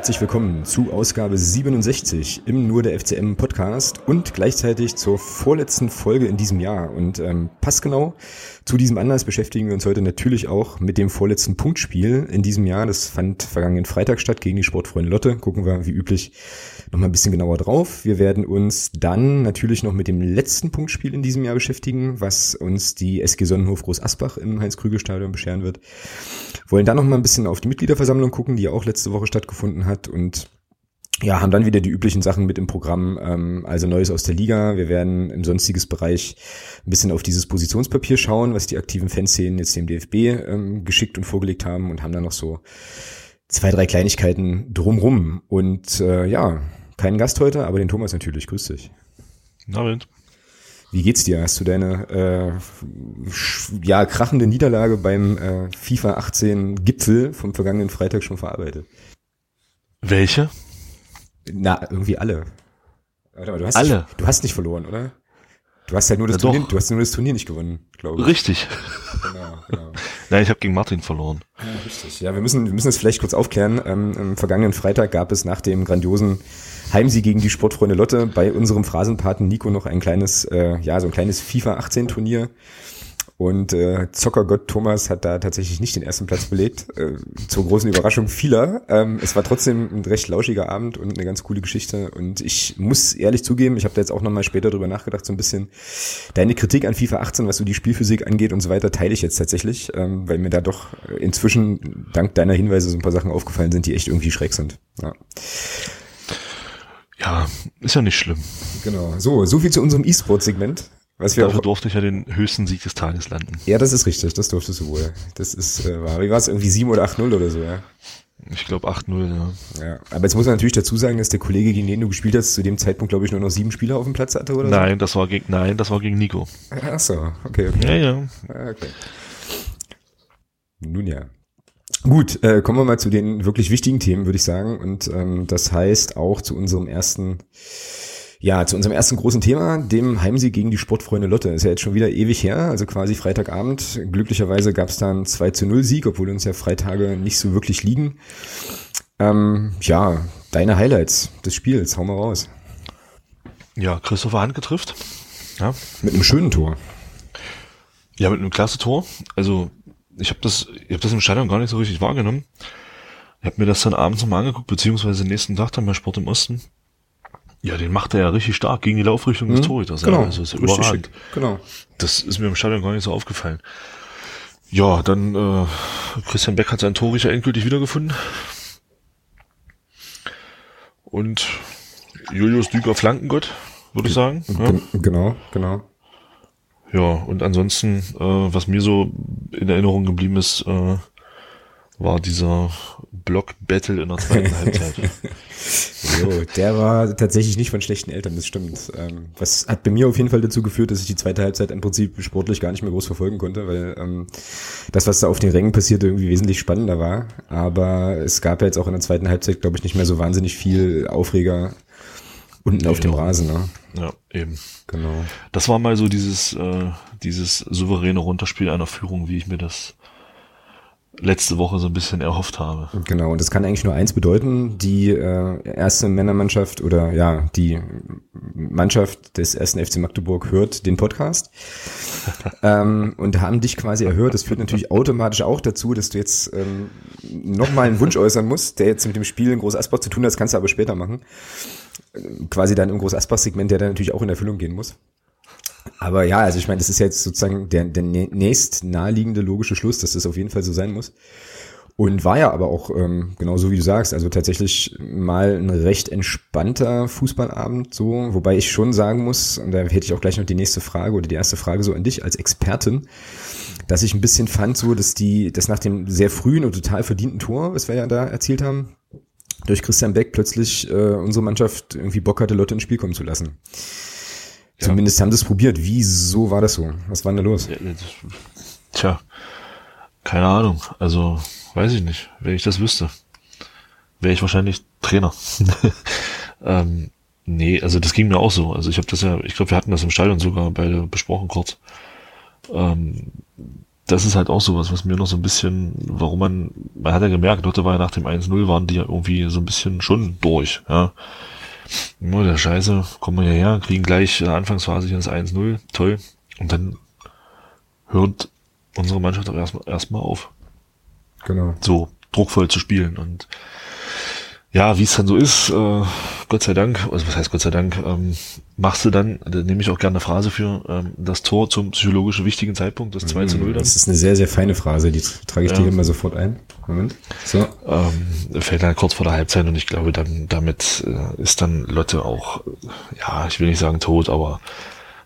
herzlich willkommen zu Ausgabe 67 im Nur der FCM Podcast und gleichzeitig zur vorletzten Folge in diesem Jahr. Und ähm, passgenau zu diesem Anlass beschäftigen wir uns heute natürlich auch mit dem vorletzten Punktspiel in diesem Jahr. Das fand vergangenen Freitag statt gegen die Sportfreunde Lotte. Gucken wir wie üblich noch mal ein bisschen genauer drauf. Wir werden uns dann natürlich noch mit dem letzten Punktspiel in diesem Jahr beschäftigen, was uns die SG Sonnenhof Groß Asbach im Heinz-Krügel-Stadion bescheren wird. Wollen dann noch mal ein bisschen auf die Mitgliederversammlung gucken, die ja auch letzte Woche stattgefunden hat und ja, haben dann wieder die üblichen Sachen mit im Programm, ähm, also Neues aus der Liga. Wir werden im sonstiges Bereich ein bisschen auf dieses Positionspapier schauen, was die aktiven Fanszenen jetzt dem DFB ähm, geschickt und vorgelegt haben und haben dann noch so zwei, drei Kleinigkeiten drumrum. Und äh, ja, keinen Gast heute, aber den Thomas natürlich. Grüß dich. Abend. Wie geht's dir? Hast du deine äh, ja krachende Niederlage beim äh, FIFA 18 Gipfel vom vergangenen Freitag schon verarbeitet? Welche? Na, irgendwie alle. Warte mal, du hast alle. Nicht, du hast nicht verloren, oder? Du hast ja nur das ja, Turnier, du hast nur das Turnier nicht gewonnen, glaube ich. Richtig. Genau, genau. Nein, ich habe gegen Martin verloren. Ja, richtig. Ja, wir müssen, wir müssen es vielleicht kurz aufklären. Ähm, am vergangenen Freitag gab es nach dem grandiosen Heimsieg gegen die Sportfreunde Lotte bei unserem Phrasenpaten Nico noch ein kleines, äh, ja, so ein kleines FIFA 18 Turnier und äh, Zockergott Thomas hat da tatsächlich nicht den ersten Platz belegt, äh, zur großen Überraschung vieler. Ähm, es war trotzdem ein recht lauschiger Abend und eine ganz coole Geschichte. Und ich muss ehrlich zugeben, ich habe da jetzt auch nochmal später drüber nachgedacht, so ein bisschen deine Kritik an FIFA 18, was so die Spielphysik angeht und so weiter, teile ich jetzt tatsächlich, ähm, weil mir da doch inzwischen dank deiner Hinweise so ein paar Sachen aufgefallen sind, die echt irgendwie schräg sind. Ja. Ja, ist ja nicht schlimm. Genau. So, so viel zu unserem E-Sport-Segment. Was wir Dafür durfte ich ja den höchsten Sieg des Tages landen. Ja, das ist richtig, das durftest du wohl. Das ist, äh, war, wie war es, irgendwie 7 oder 8-0 oder so, ja? Ich glaube 8-0, ja. Ja, aber jetzt muss man natürlich dazu sagen, dass der Kollege, gegen den du gespielt hast, zu dem Zeitpunkt, glaube ich, nur noch sieben Spieler auf dem Platz hatte, oder Nein, so? das war gegen, nein, das war gegen Nico. Ach so, okay, okay. Ja, ja. Ah, okay. Nun ja. Gut, äh, kommen wir mal zu den wirklich wichtigen Themen, würde ich sagen. Und ähm, das heißt auch zu unserem ersten ja, zu unserem ersten großen Thema, dem Heimsieg gegen die Sportfreunde Lotte. Ist ja jetzt schon wieder ewig her, also quasi Freitagabend. Glücklicherweise gab es da einen 2 zu 0 Sieg, obwohl uns ja Freitage nicht so wirklich liegen. Ähm, ja, deine Highlights des Spiels, hau mal raus. Ja, Christopher Hand getrifft. Ja. Mit einem schönen Tor. Ja, mit einem klasse Tor. Also ich habe das, ich habe das im Stadion gar nicht so richtig wahrgenommen. Ich habe mir das dann abends nochmal angeguckt, beziehungsweise nächsten Tag dann bei Sport im Osten. Ja, den macht er ja richtig stark gegen die Laufrichtung des mhm. Torhüters. Genau. Also ist überragend. Genau. Das ist mir im Stadion gar nicht so aufgefallen. Ja, dann äh, Christian Beck hat sein Tor ja endgültig wiedergefunden. Und Julius Düker Flankengott, würde ich sagen. Ja. Genau, genau. Ja, und ansonsten, äh, was mir so in Erinnerung geblieben ist, äh, war dieser Block-Battle in der zweiten Halbzeit. jo, der war tatsächlich nicht von schlechten Eltern, das stimmt. Ähm, was hat bei mir auf jeden Fall dazu geführt, dass ich die zweite Halbzeit im Prinzip sportlich gar nicht mehr groß verfolgen konnte, weil ähm, das, was da auf den Rängen passierte, irgendwie wesentlich spannender war. Aber es gab ja jetzt auch in der zweiten Halbzeit, glaube ich, nicht mehr so wahnsinnig viel Aufreger unten auf dem Rasen. Ne? Ja, eben. Genau. Das war mal so dieses, äh, dieses souveräne Runterspiel einer Führung, wie ich mir das letzte Woche so ein bisschen erhofft habe. Genau, und das kann eigentlich nur eins bedeuten, die äh, erste Männermannschaft oder ja, die Mannschaft des ersten FC Magdeburg hört den Podcast ähm, und haben dich quasi erhört. Das führt natürlich automatisch auch dazu, dass du jetzt ähm, nochmal einen Wunsch äußern musst, der jetzt mit dem Spiel in Groß Asbach zu tun hat, das kannst du aber später machen. Quasi dann im Groß Asbach-Segment, der dann natürlich auch in Erfüllung gehen muss. Aber ja, also ich meine, das ist jetzt sozusagen der, der nächst naheliegende logische Schluss, dass das auf jeden Fall so sein muss. Und war ja aber auch, ähm, genau so wie du sagst, also tatsächlich mal ein recht entspannter Fußballabend, so, wobei ich schon sagen muss, und da hätte ich auch gleich noch die nächste Frage oder die erste Frage so an dich als Expertin, dass ich ein bisschen fand, so, dass die, dass nach dem sehr frühen und total verdienten Tor, was wir ja da erzielt haben, durch Christian Beck plötzlich äh, unsere Mannschaft irgendwie Bock hatte, Leute ins Spiel kommen zu lassen. Ja. Zumindest haben sie es probiert. Wieso war das so? Was war denn da los? Tja, keine Ahnung. Also, weiß ich nicht. Wenn ich das wüsste, wäre ich wahrscheinlich Trainer. ähm, nee, also das ging mir auch so. Also ich habe das ja, ich glaube, wir hatten das im Stadion sogar beide besprochen kurz. Ähm, das ist halt auch sowas, was mir noch so ein bisschen, warum man, man hat ja gemerkt, Lotte war ja nach dem 1-0, waren die ja irgendwie so ein bisschen schon durch, ja. Nur der Scheiße, kommen wir hierher, kriegen gleich in der Anfangsphase hier das 1-0, toll. Und dann hört unsere Mannschaft auch erstmal erstmal auf. Genau. So druckvoll zu spielen. Und ja, wie es dann so ist, äh, Gott sei Dank, also was heißt Gott sei Dank, ähm, machst du dann, da nehme ich auch gerne eine Phrase für, ähm, das Tor zum psychologisch wichtigen Zeitpunkt, das 2 zu 0 dann. Das ist eine sehr, sehr feine Phrase, die trage ich Ja. dir immer sofort ein. Moment. So. ähm, fällt dann kurz vor der Halbzeit und ich glaube, dann damit äh, ist dann Lotte auch, ja, ich will nicht sagen tot, aber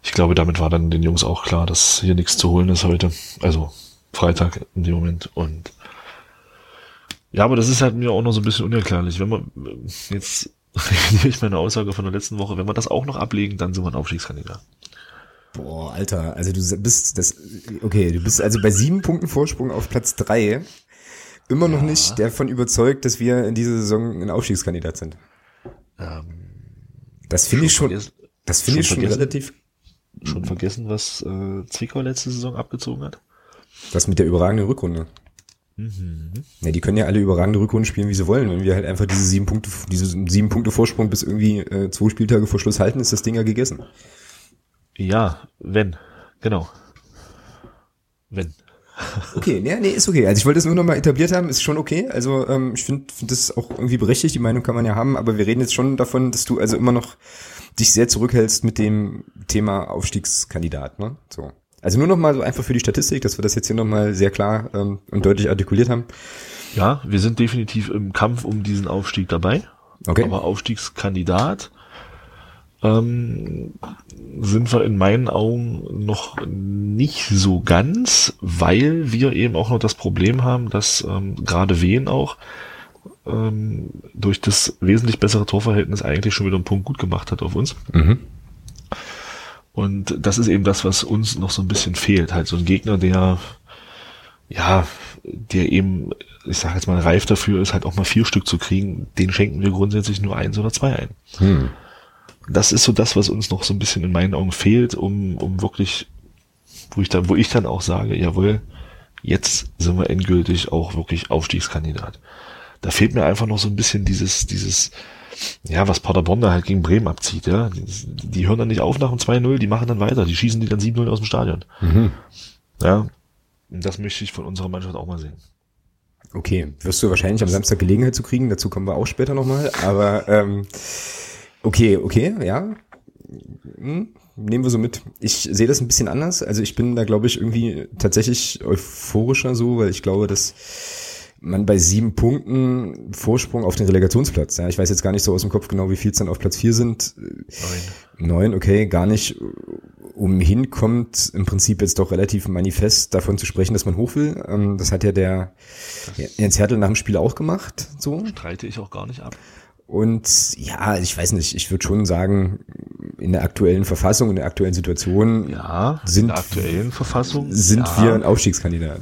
ich glaube, damit war dann den Jungs auch klar, dass hier nichts zu holen ist heute. Also Freitag in dem Moment und ja, aber das ist halt mir auch noch so ein bisschen unerklärlich. Wenn man jetzt ich meine Aussage von der letzten Woche, wenn wir das auch noch ablegen, dann sind wir ein Aufstiegskandidat. Boah, Alter, also du bist das, okay, du bist also bei sieben Punkten Vorsprung auf Platz drei immer noch nicht davon überzeugt, dass wir in dieser Saison ein Aufstiegskandidat sind. Ähm, Das finde ich schon, das finde ich schon schon vergessen? relativ, schon vergessen, was äh, Zwickau letzte Saison abgezogen hat? das mit der überragenden Rückrunde. Ja, die können ja alle überragende Rückrunden spielen, wie sie wollen. Wenn wir halt einfach diese sieben Punkte, diese sieben Punkte Vorsprung bis irgendwie äh, zwei Spieltage vor Schluss halten, ist das Ding ja gegessen. Ja, wenn. Genau. Wenn. Okay, nee, nee, ist okay. Also ich wollte es nur noch mal etabliert haben, ist schon okay. Also ähm, ich finde find das auch irgendwie berechtigt, die Meinung kann man ja haben, aber wir reden jetzt schon davon, dass du also immer noch dich sehr zurückhältst mit dem Thema Aufstiegskandidat, ne? So. Also nur noch mal so einfach für die Statistik, dass wir das jetzt hier noch mal sehr klar ähm, und deutlich artikuliert haben. Ja, wir sind definitiv im Kampf um diesen Aufstieg dabei. Okay. Aber Aufstiegskandidat ähm, sind wir in meinen Augen noch nicht so ganz, weil wir eben auch noch das Problem haben, dass ähm, gerade Wien auch ähm, durch das wesentlich bessere Torverhältnis eigentlich schon wieder einen Punkt gut gemacht hat auf uns. Mhm. Und das ist eben das, was uns noch so ein bisschen fehlt. Halt so ein Gegner, der, ja, der eben, ich sage jetzt mal, reif dafür ist, halt auch mal vier Stück zu kriegen, den schenken wir grundsätzlich nur eins oder zwei ein. Hm. Das ist so das, was uns noch so ein bisschen in meinen Augen fehlt, um, um wirklich, wo ich dann, wo ich dann auch sage, jawohl, jetzt sind wir endgültig auch wirklich Aufstiegskandidat. Da fehlt mir einfach noch so ein bisschen dieses, dieses, ja, was Paderborn da halt gegen Bremen abzieht, ja. Die, die hören dann nicht auf nach dem 2-0, die machen dann weiter, die schießen die dann 7-0 aus dem Stadion. Mhm. Ja. Das möchte ich von unserer Mannschaft auch mal sehen. Okay, wirst du wahrscheinlich am Samstag Gelegenheit zu kriegen, dazu kommen wir auch später nochmal, aber ähm, okay, okay, ja. Hm, nehmen wir so mit. Ich sehe das ein bisschen anders, also ich bin da glaube ich irgendwie tatsächlich euphorischer so, weil ich glaube, dass man bei sieben Punkten Vorsprung auf den Relegationsplatz, ja, ich weiß jetzt gar nicht so aus dem Kopf genau, wie viel es dann auf Platz vier sind, Nein. Neun, okay, gar nicht umhin kommt im Prinzip jetzt doch relativ manifest davon zu sprechen, dass man hoch will. Ähm, das hat ja der Jens Hertel nach dem Spiel auch gemacht, so. Streite ich auch gar nicht ab. Und ja, ich weiß nicht, ich würde schon sagen, in der aktuellen Verfassung, in der aktuellen Situation Ja, Sind- in der aktuellen Verfassung sind ja, wir ein Aufstiegskandidat.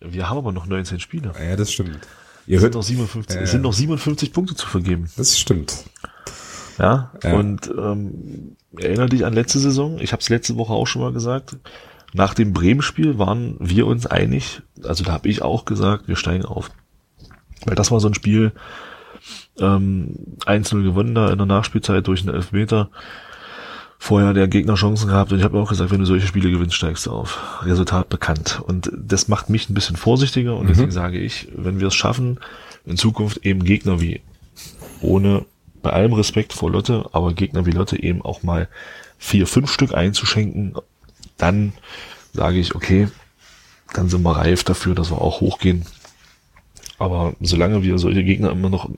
Wir haben aber noch 19 Spiele. Ja, das stimmt. Ihr Es sind hört, noch 57, Äh. es sind noch 57 Punkte zu vergeben. das stimmt. Ja, Ja. und ähm, erinnere dich an letzte Saison, ich habe es letzte Woche auch schon mal gesagt, nach dem Bremen-Spiel waren wir uns einig, also da habe ich auch gesagt, wir steigen auf. Weil das war so ein Spiel, ähm, 1-0 gewonnen da in der Nachspielzeit durch einen Elfmeter. Vorher der Gegner Chancen gehabt und ich habe auch gesagt, wenn du solche Spiele gewinnst, steigst du auf. Resultat bekannt. Und das macht mich ein bisschen vorsichtiger und deswegen sage ich, wenn wir es schaffen, in Zukunft eben Gegner wie ohne bei allem Respekt vor Lotte, aber Gegner wie Lotte eben auch mal vier, fünf Stück einzuschenken, dann sage ich, okay, dann sind wir reif dafür, dass wir auch hochgehen. Aber solange wir solche Gegner immer noch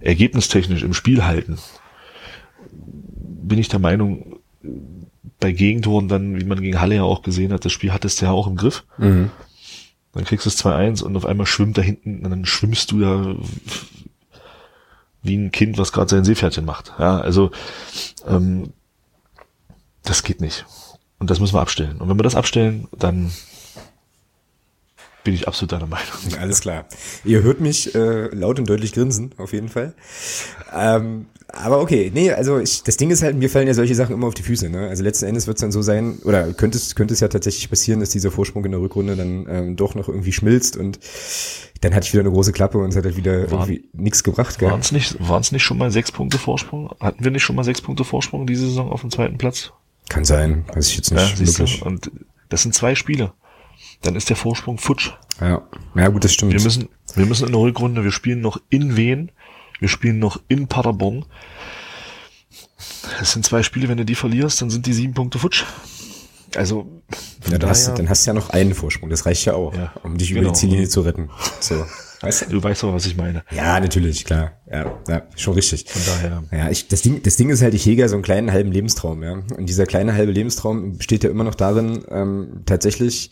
ergebnistechnisch im Spiel halten, bin ich der Meinung, bei Gegentoren dann, wie man gegen Halle ja auch gesehen hat, das Spiel hattest du ja auch im Griff. Mhm. Dann kriegst du es 2-1 und auf einmal schwimmt da hinten, und dann schwimmst du da wie ein Kind, was gerade sein Seepferdchen macht. Ja, also ähm, das geht nicht. Und das müssen wir abstellen. Und wenn wir das abstellen, dann bin ich absolut deiner Meinung. Alles klar. Ihr hört mich äh, laut und deutlich grinsen, auf jeden Fall. Ähm, aber okay, nee, also ich, das Ding ist halt, mir fallen ja solche Sachen immer auf die Füße. Ne? Also letzten Endes wird es dann so sein, oder könnte es, könnte es ja tatsächlich passieren, dass dieser Vorsprung in der Rückrunde dann ähm, doch noch irgendwie schmilzt und dann hatte ich wieder eine große Klappe und es hat halt wieder War, irgendwie nichts gebracht. Waren es nicht, waren's nicht schon mal sechs Punkte Vorsprung? Hatten wir nicht schon mal sechs Punkte Vorsprung diese Saison auf dem zweiten Platz? Kann sein, weiß ich jetzt nicht ja, wirklich. Und das sind zwei Spiele. Dann ist der Vorsprung futsch. Ja, ja gut, das stimmt. Wir müssen, wir müssen in der Rückrunde, wir spielen noch in Wien, wir spielen noch in Paderborn. Es sind zwei Spiele, wenn du die verlierst, dann sind die sieben Punkte futsch. Also, ja, dann, hast, dann hast du ja noch einen Vorsprung, das reicht ja auch, ja, um dich genau. über die Ziellinie zu retten. So. Weißt du? du weißt doch, was ich meine. Ja, natürlich, klar. Ja, ja schon richtig. Von daher. Ja, ich, das Ding, das Ding ist halt, ich hege ja so einen kleinen halben Lebenstraum, ja. Und dieser kleine halbe Lebenstraum besteht ja immer noch darin, ähm, tatsächlich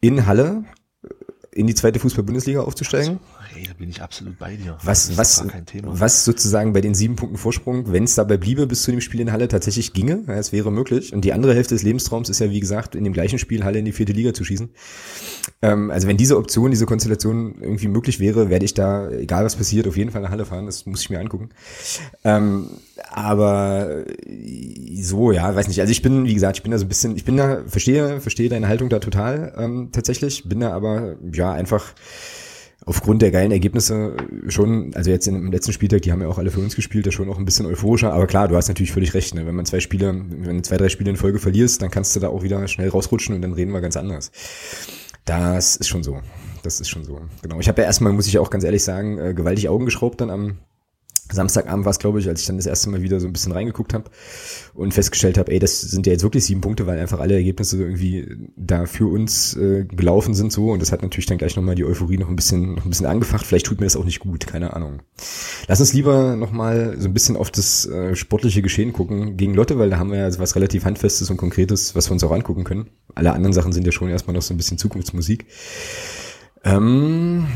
in Halle in die zweite Fußball-Bundesliga aufzusteigen. Ey, da bin ich absolut bei dir. Was, was, was sozusagen bei den sieben Punkten Vorsprung, wenn es dabei bliebe bis zu dem Spiel in Halle tatsächlich ginge, ja, es wäre möglich. Und die andere Hälfte des Lebenstraums ist ja, wie gesagt, in dem gleichen Spiel Halle in die vierte Liga zu schießen. Ähm, also wenn diese Option, diese Konstellation irgendwie möglich wäre, werde ich da, egal was passiert, auf jeden Fall nach Halle fahren. Das muss ich mir angucken. Ähm, aber so, ja, weiß nicht. Also ich bin, wie gesagt, ich bin da so ein bisschen, ich bin da, verstehe, verstehe deine Haltung da total ähm, tatsächlich, bin da aber ja einfach aufgrund der geilen Ergebnisse schon, also jetzt im letzten Spieltag, die haben ja auch alle für uns gespielt, ja schon auch ein bisschen euphorischer, aber klar, du hast natürlich völlig recht, ne? wenn man zwei Spiele, wenn du zwei, drei Spiele in Folge verlierst, dann kannst du da auch wieder schnell rausrutschen und dann reden wir ganz anders. Das ist schon so. Das ist schon so. Genau. Ich habe ja erstmal, muss ich auch ganz ehrlich sagen, äh, gewaltig Augen geschraubt dann am Samstagabend war es, glaube ich, als ich dann das erste Mal wieder so ein bisschen reingeguckt habe und festgestellt habe, ey, das sind ja jetzt wirklich sieben Punkte, weil einfach alle Ergebnisse irgendwie da für uns äh, gelaufen sind so und das hat natürlich dann gleich nochmal die Euphorie noch ein bisschen noch ein bisschen angefacht. Vielleicht tut mir das auch nicht gut, keine Ahnung. Lass uns lieber nochmal so ein bisschen auf das äh, sportliche Geschehen gucken gegen Lotte, weil da haben wir ja was relativ handfestes und konkretes, was wir uns auch angucken können. Alle anderen Sachen sind ja schon erstmal noch so ein bisschen Zukunftsmusik. Ähm,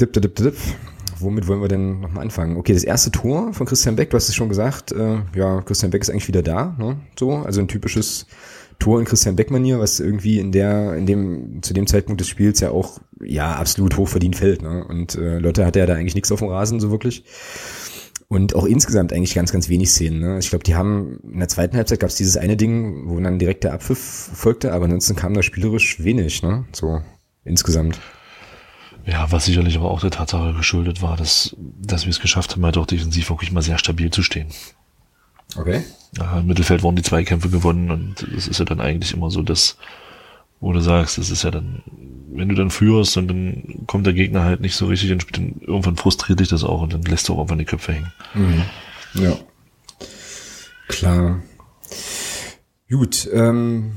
dip, dip, dip, dip womit wollen wir denn nochmal anfangen? Okay, das erste Tor von Christian Beck, du hast es schon gesagt, äh, ja, Christian Beck ist eigentlich wieder da, ne? So, also ein typisches Tor in Christian Beck-Manier, was irgendwie in der, in dem, zu dem Zeitpunkt des Spiels ja auch, ja, absolut hochverdient fällt, ne? Und äh, Lotte hatte ja da eigentlich nichts auf dem Rasen, so wirklich. Und auch insgesamt eigentlich ganz, ganz wenig Szenen. Ne? Ich glaube, die haben in der zweiten Halbzeit gab es dieses eine Ding, wo dann direkt der Abpfiff folgte, aber ansonsten kam da spielerisch wenig, ne? So insgesamt. Ja, was sicherlich aber auch der Tatsache geschuldet war, dass, dass wir es geschafft haben, halt auch defensiv wirklich mal sehr stabil zu stehen. Okay. Ja, Im Mittelfeld wurden die Zweikämpfe gewonnen und es ist ja dann eigentlich immer so, dass, wo du sagst, das ist ja dann, wenn du dann führst und dann kommt der Gegner halt nicht so richtig Spiel, dann irgendwann frustriert dich das auch und dann lässt du auch irgendwann die Köpfe hängen. Mhm. Ja. Klar. Gut, ähm,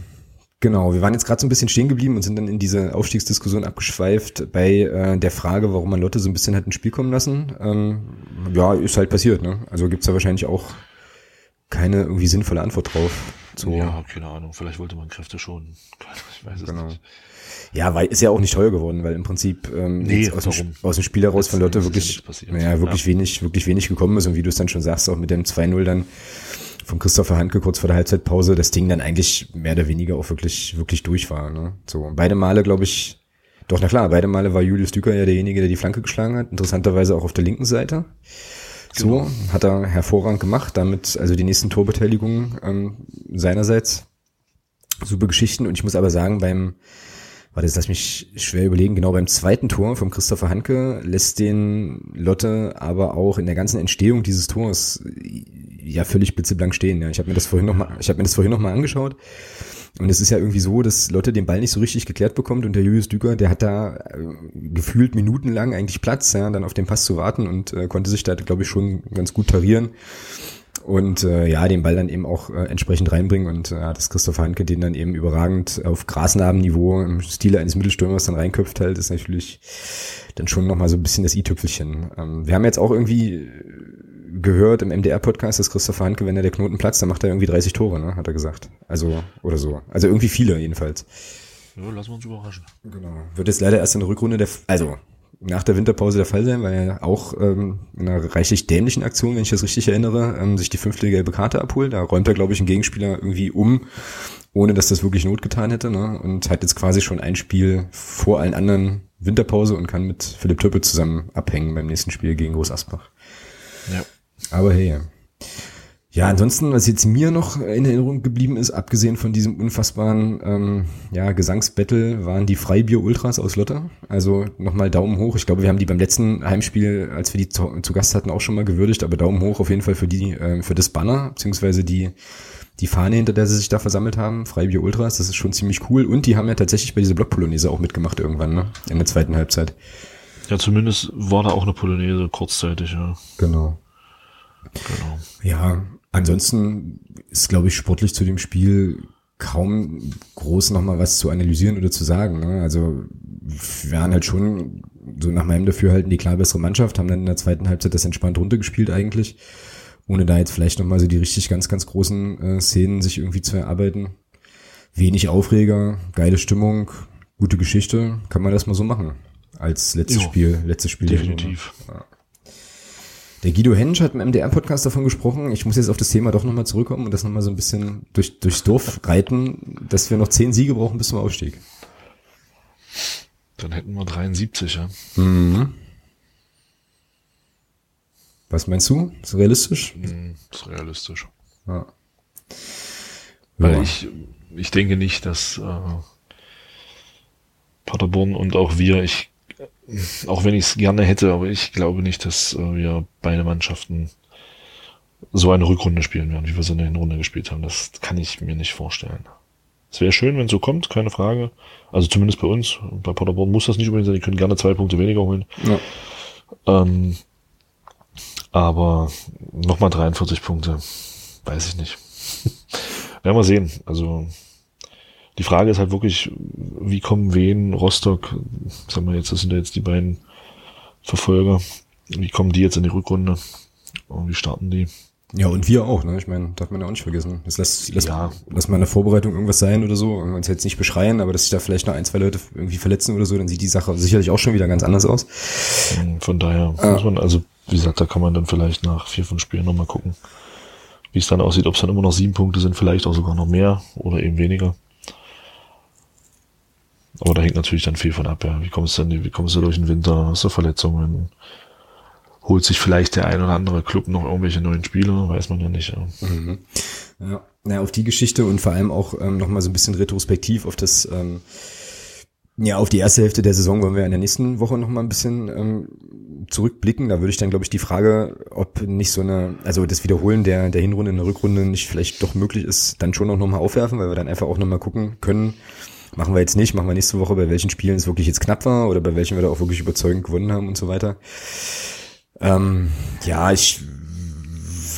Genau, wir waren jetzt gerade so ein bisschen stehen geblieben und sind dann in diese Aufstiegsdiskussion abgeschweift bei äh, der Frage, warum man Lotte so ein bisschen hat ins Spiel kommen lassen. Ähm, ja, ist halt passiert, ne? Also gibt's da wahrscheinlich auch keine irgendwie sinnvolle Antwort drauf. So. Ja, keine Ahnung. Vielleicht wollte man Kräfte schon. Ich weiß es genau. nicht. Ja, weil ist ja auch nicht teuer geworden, weil im Prinzip ähm, nee, aus, dem, aus dem Spiel heraus von Lotte wirklich, ja, wirklich ja. wenig, wirklich wenig gekommen ist und wie du es dann schon sagst, auch mit dem 2-0 dann von Christopher Handke kurz vor der Halbzeitpause das Ding dann eigentlich mehr oder weniger auch wirklich, wirklich durch war. Ne? So, beide Male, glaube ich, doch, na klar, beide Male war Julius Düker ja derjenige, der die Flanke geschlagen hat. Interessanterweise auch auf der linken Seite. So, genau. hat er hervorragend gemacht, damit also die nächsten Torbeteiligungen ähm, seinerseits. Super Geschichten. Und ich muss aber sagen, beim, warte, jetzt lass mich schwer überlegen, genau beim zweiten Tor vom Christopher Hanke lässt den Lotte aber auch in der ganzen Entstehung dieses Tors ja völlig blitzeblank stehen. Ja. Ich habe mir das vorhin noch mal, ich habe mir das vorhin noch mal angeschaut. Und es ist ja irgendwie so, dass Lotte den Ball nicht so richtig geklärt bekommt und der Julius Düker, der hat da äh, gefühlt minutenlang eigentlich Platz, ja, dann auf den Pass zu warten und äh, konnte sich da, glaube ich, schon ganz gut tarieren und äh, ja, den Ball dann eben auch äh, entsprechend reinbringen und äh, dass Christoph Hanke den dann eben überragend auf Grasnarbenniveau im Stile eines Mittelstürmers dann reinköpft halt, ist natürlich dann schon nochmal so ein bisschen das i-Tüpfelchen. Ähm, wir haben jetzt auch irgendwie gehört im MDR-Podcast, dass Christopher Hanke, wenn er der Knoten platzt, dann macht er irgendwie 30 Tore, ne, hat er gesagt. Also, oder so. Also irgendwie viele jedenfalls. Ja, lassen wir uns überraschen. Genau. Wird jetzt leider erst in der Rückrunde der, also nach der Winterpause der Fall sein, weil er auch ähm, in einer reichlich dämlichen Aktion, wenn ich das richtig erinnere, ähm, sich die fünfte gelbe Karte abholt. Da räumt er, glaube ich, einen Gegenspieler irgendwie um, ohne dass das wirklich Not getan hätte. Ne? Und hat jetzt quasi schon ein Spiel vor allen anderen Winterpause und kann mit Philipp Töppe zusammen abhängen beim nächsten Spiel gegen Groß Asbach. Ja. Aber hey, Ja, ansonsten, was jetzt mir noch in Erinnerung geblieben ist, abgesehen von diesem unfassbaren ähm, ja, Gesangsbattle, waren die Freibier-Ultras aus Lotte. Also nochmal Daumen hoch. Ich glaube, wir haben die beim letzten Heimspiel, als wir die zu, zu, Gast hatten, auch schon mal gewürdigt, aber Daumen hoch auf jeden Fall für die, äh, für das Banner, beziehungsweise die, die Fahne, hinter der sie sich da versammelt haben, Freibier-Ultras, das ist schon ziemlich cool. Und die haben ja tatsächlich bei dieser Blockpolonaise auch mitgemacht irgendwann, ne? In der zweiten Halbzeit. Ja, zumindest war da auch eine Polonaise kurzzeitig, ja. Genau. Genau. Ja, Ansonsten ist, glaube ich, sportlich zu dem Spiel kaum groß nochmal was zu analysieren oder zu sagen. Ne? Also wir waren halt schon so nach meinem Dafürhalten die klar bessere Mannschaft, haben dann in der zweiten Halbzeit das entspannt runtergespielt eigentlich, ohne da jetzt vielleicht nochmal so die richtig ganz, ganz großen äh, Szenen sich irgendwie zu erarbeiten. Wenig Aufreger, geile Stimmung, gute Geschichte, kann man das mal so machen. Als letztes jo, Spiel, letztes Spiel. Definitiv. Ja. Der Guido Hensch hat im MDR-Podcast davon gesprochen, ich muss jetzt auf das Thema doch nochmal zurückkommen und das nochmal so ein bisschen durch, durchs Dorf reiten, dass wir noch zehn Siege brauchen bis zum Aufstieg. Dann hätten wir 73, ja. Mhm. Was meinst du? Ist realistisch? Mhm, ist realistisch. Ja. Weil ja. ich, ich denke nicht, dass äh, Paderborn und auch wir, ich auch wenn ich es gerne hätte, aber ich glaube nicht, dass äh, wir beide Mannschaften so eine Rückrunde spielen werden, wie wir sie in der Hinrunde gespielt haben. Das kann ich mir nicht vorstellen. Es wäre schön, wenn es so kommt, keine Frage. Also zumindest bei uns. Bei Paderborn muss das nicht unbedingt sein, die können gerne zwei Punkte weniger holen. Ja. Ähm, aber nochmal 43 Punkte, weiß ich nicht. werden wir sehen. Also die Frage ist halt wirklich, wie kommen wen, Rostock, sagen wir jetzt, das sind ja jetzt die beiden Verfolger, wie kommen die jetzt in die Rückrunde und wie starten die? Ja, und wir auch, ne? Ich meine, darf man ja auch nicht vergessen. Das lässt, lässt, ja. lässt mal in der Vorbereitung irgendwas sein oder so. Uns jetzt nicht beschreien, aber dass sich da vielleicht noch ein, zwei Leute irgendwie verletzen oder so, dann sieht die Sache sicherlich auch schon wieder ganz anders aus. Von daher ah. muss man, also wie gesagt, da kann man dann vielleicht nach vier, fünf Spielen nochmal gucken, wie es dann aussieht, ob es dann immer noch sieben Punkte sind, vielleicht auch sogar noch mehr oder eben weniger. Aber da hängt natürlich dann viel von ab, ja. Wie kommst du denn, wie kommst du durch den Winter? Hast du Verletzungen? Holt sich vielleicht der ein oder andere Club noch irgendwelche neuen Spieler? Weiß man ja nicht, ja. Mhm. Ja, naja, auf die Geschichte und vor allem auch ähm, nochmal so ein bisschen retrospektiv auf das, ähm, ja, auf die erste Hälfte der Saison wollen wir in der nächsten Woche nochmal ein bisschen ähm, zurückblicken. Da würde ich dann, glaube ich, die Frage, ob nicht so eine, also das Wiederholen der, der Hinrunde in der Rückrunde nicht vielleicht doch möglich ist, dann schon auch nochmal aufwerfen, weil wir dann einfach auch nochmal gucken können, Machen wir jetzt nicht, machen wir nächste Woche, bei welchen Spielen es wirklich jetzt knapp war oder bei welchen wir da auch wirklich überzeugend gewonnen haben und so weiter. Ähm, ja, ich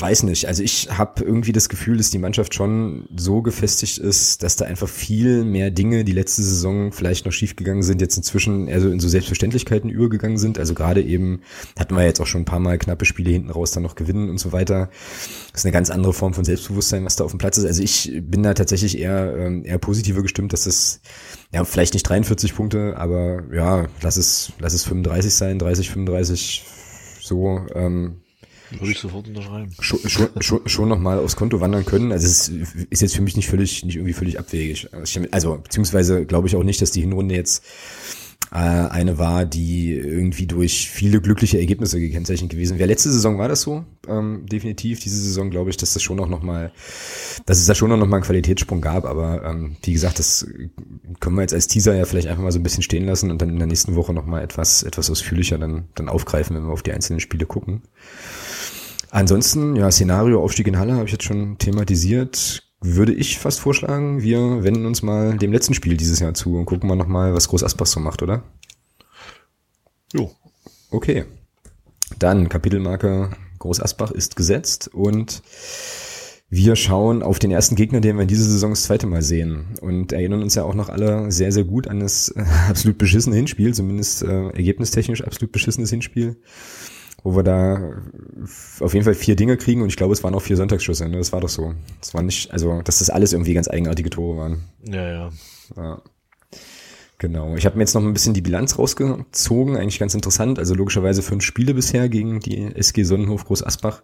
weiß nicht. Also ich habe irgendwie das Gefühl, dass die Mannschaft schon so gefestigt ist, dass da einfach viel mehr Dinge, die letzte Saison vielleicht noch schiefgegangen sind, jetzt inzwischen eher so in so Selbstverständlichkeiten übergegangen sind. Also gerade eben hatten wir jetzt auch schon ein paar Mal knappe Spiele hinten raus dann noch gewinnen und so weiter. Das ist eine ganz andere Form von Selbstbewusstsein, was da auf dem Platz ist. Also ich bin da tatsächlich eher, ähm, eher positiver gestimmt, dass das ja vielleicht nicht 43 Punkte, aber ja, lass es, lass es 35 sein, 30, 35 so. Ähm, würde ich sofort unterschreiben. Schon, schon, schon, schon nochmal aufs Konto wandern können. Also es ist jetzt für mich nicht völlig, nicht irgendwie völlig abwegig. Also beziehungsweise glaube ich auch nicht, dass die Hinrunde jetzt äh, eine war, die irgendwie durch viele glückliche Ergebnisse gekennzeichnet gewesen wäre. Letzte Saison war das so, ähm, definitiv. Diese Saison glaube ich, dass das schon auch noch mal, dass es da schon noch mal einen Qualitätssprung gab. Aber ähm, wie gesagt, das können wir jetzt als Teaser ja vielleicht einfach mal so ein bisschen stehen lassen und dann in der nächsten Woche noch mal etwas, etwas ausführlicher dann, dann aufgreifen, wenn wir auf die einzelnen Spiele gucken. Ansonsten, ja, Szenario Aufstieg in Halle habe ich jetzt schon thematisiert. Würde ich fast vorschlagen, wir wenden uns mal dem letzten Spiel dieses Jahr zu und gucken mal nochmal, was Groß Asbach so macht, oder? Jo. Okay. Dann Kapitelmarke Groß Asbach ist gesetzt und wir schauen auf den ersten Gegner, den wir in dieser Saison das zweite Mal sehen und erinnern uns ja auch noch alle sehr, sehr gut an das äh, absolut beschissene Hinspiel, zumindest äh, ergebnistechnisch absolut beschissenes Hinspiel wo wir da auf jeden Fall vier Dinge kriegen und ich glaube, es waren auch vier Sonntagsschüsse. Ne? Das war doch so. Das war nicht, also, dass das alles irgendwie ganz eigenartige Tore waren. Ja, ja. ja. Genau. Ich habe mir jetzt noch ein bisschen die Bilanz rausgezogen, eigentlich ganz interessant. Also logischerweise fünf Spiele bisher gegen die SG Sonnenhof Groß Asbach.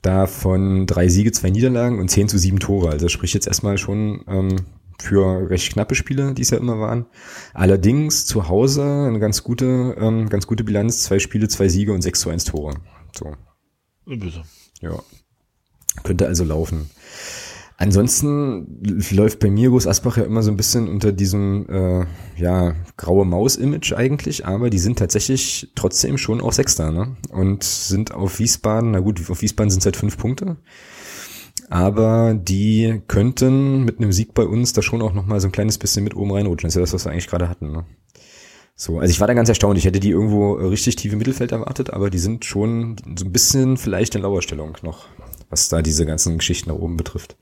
Davon drei Siege, zwei Niederlagen und zehn zu sieben Tore. Also sprich jetzt erstmal schon ähm, für recht knappe Spiele, die es ja immer waren. Allerdings zu Hause eine ganz gute, ähm, ganz gute Bilanz, zwei Spiele, zwei Siege und sechs zu eins Tore. So. Bitte. Ja. Könnte also laufen. Ansonsten läuft bei mir Groß Asbach ja immer so ein bisschen unter diesem äh, ja graue Maus-Image eigentlich, aber die sind tatsächlich trotzdem schon auch Sechster, ne? Und sind auf Wiesbaden, na gut, auf Wiesbaden sind es halt fünf Punkte. Aber die könnten mit einem Sieg bei uns da schon auch nochmal so ein kleines bisschen mit oben reinrutschen. Das ist ja das, was wir eigentlich gerade hatten. Ne? So, also ich war da ganz erstaunt. Ich hätte die irgendwo richtig tief im Mittelfeld erwartet, aber die sind schon so ein bisschen vielleicht in Lauerstellung noch, was da diese ganzen Geschichten da oben betrifft.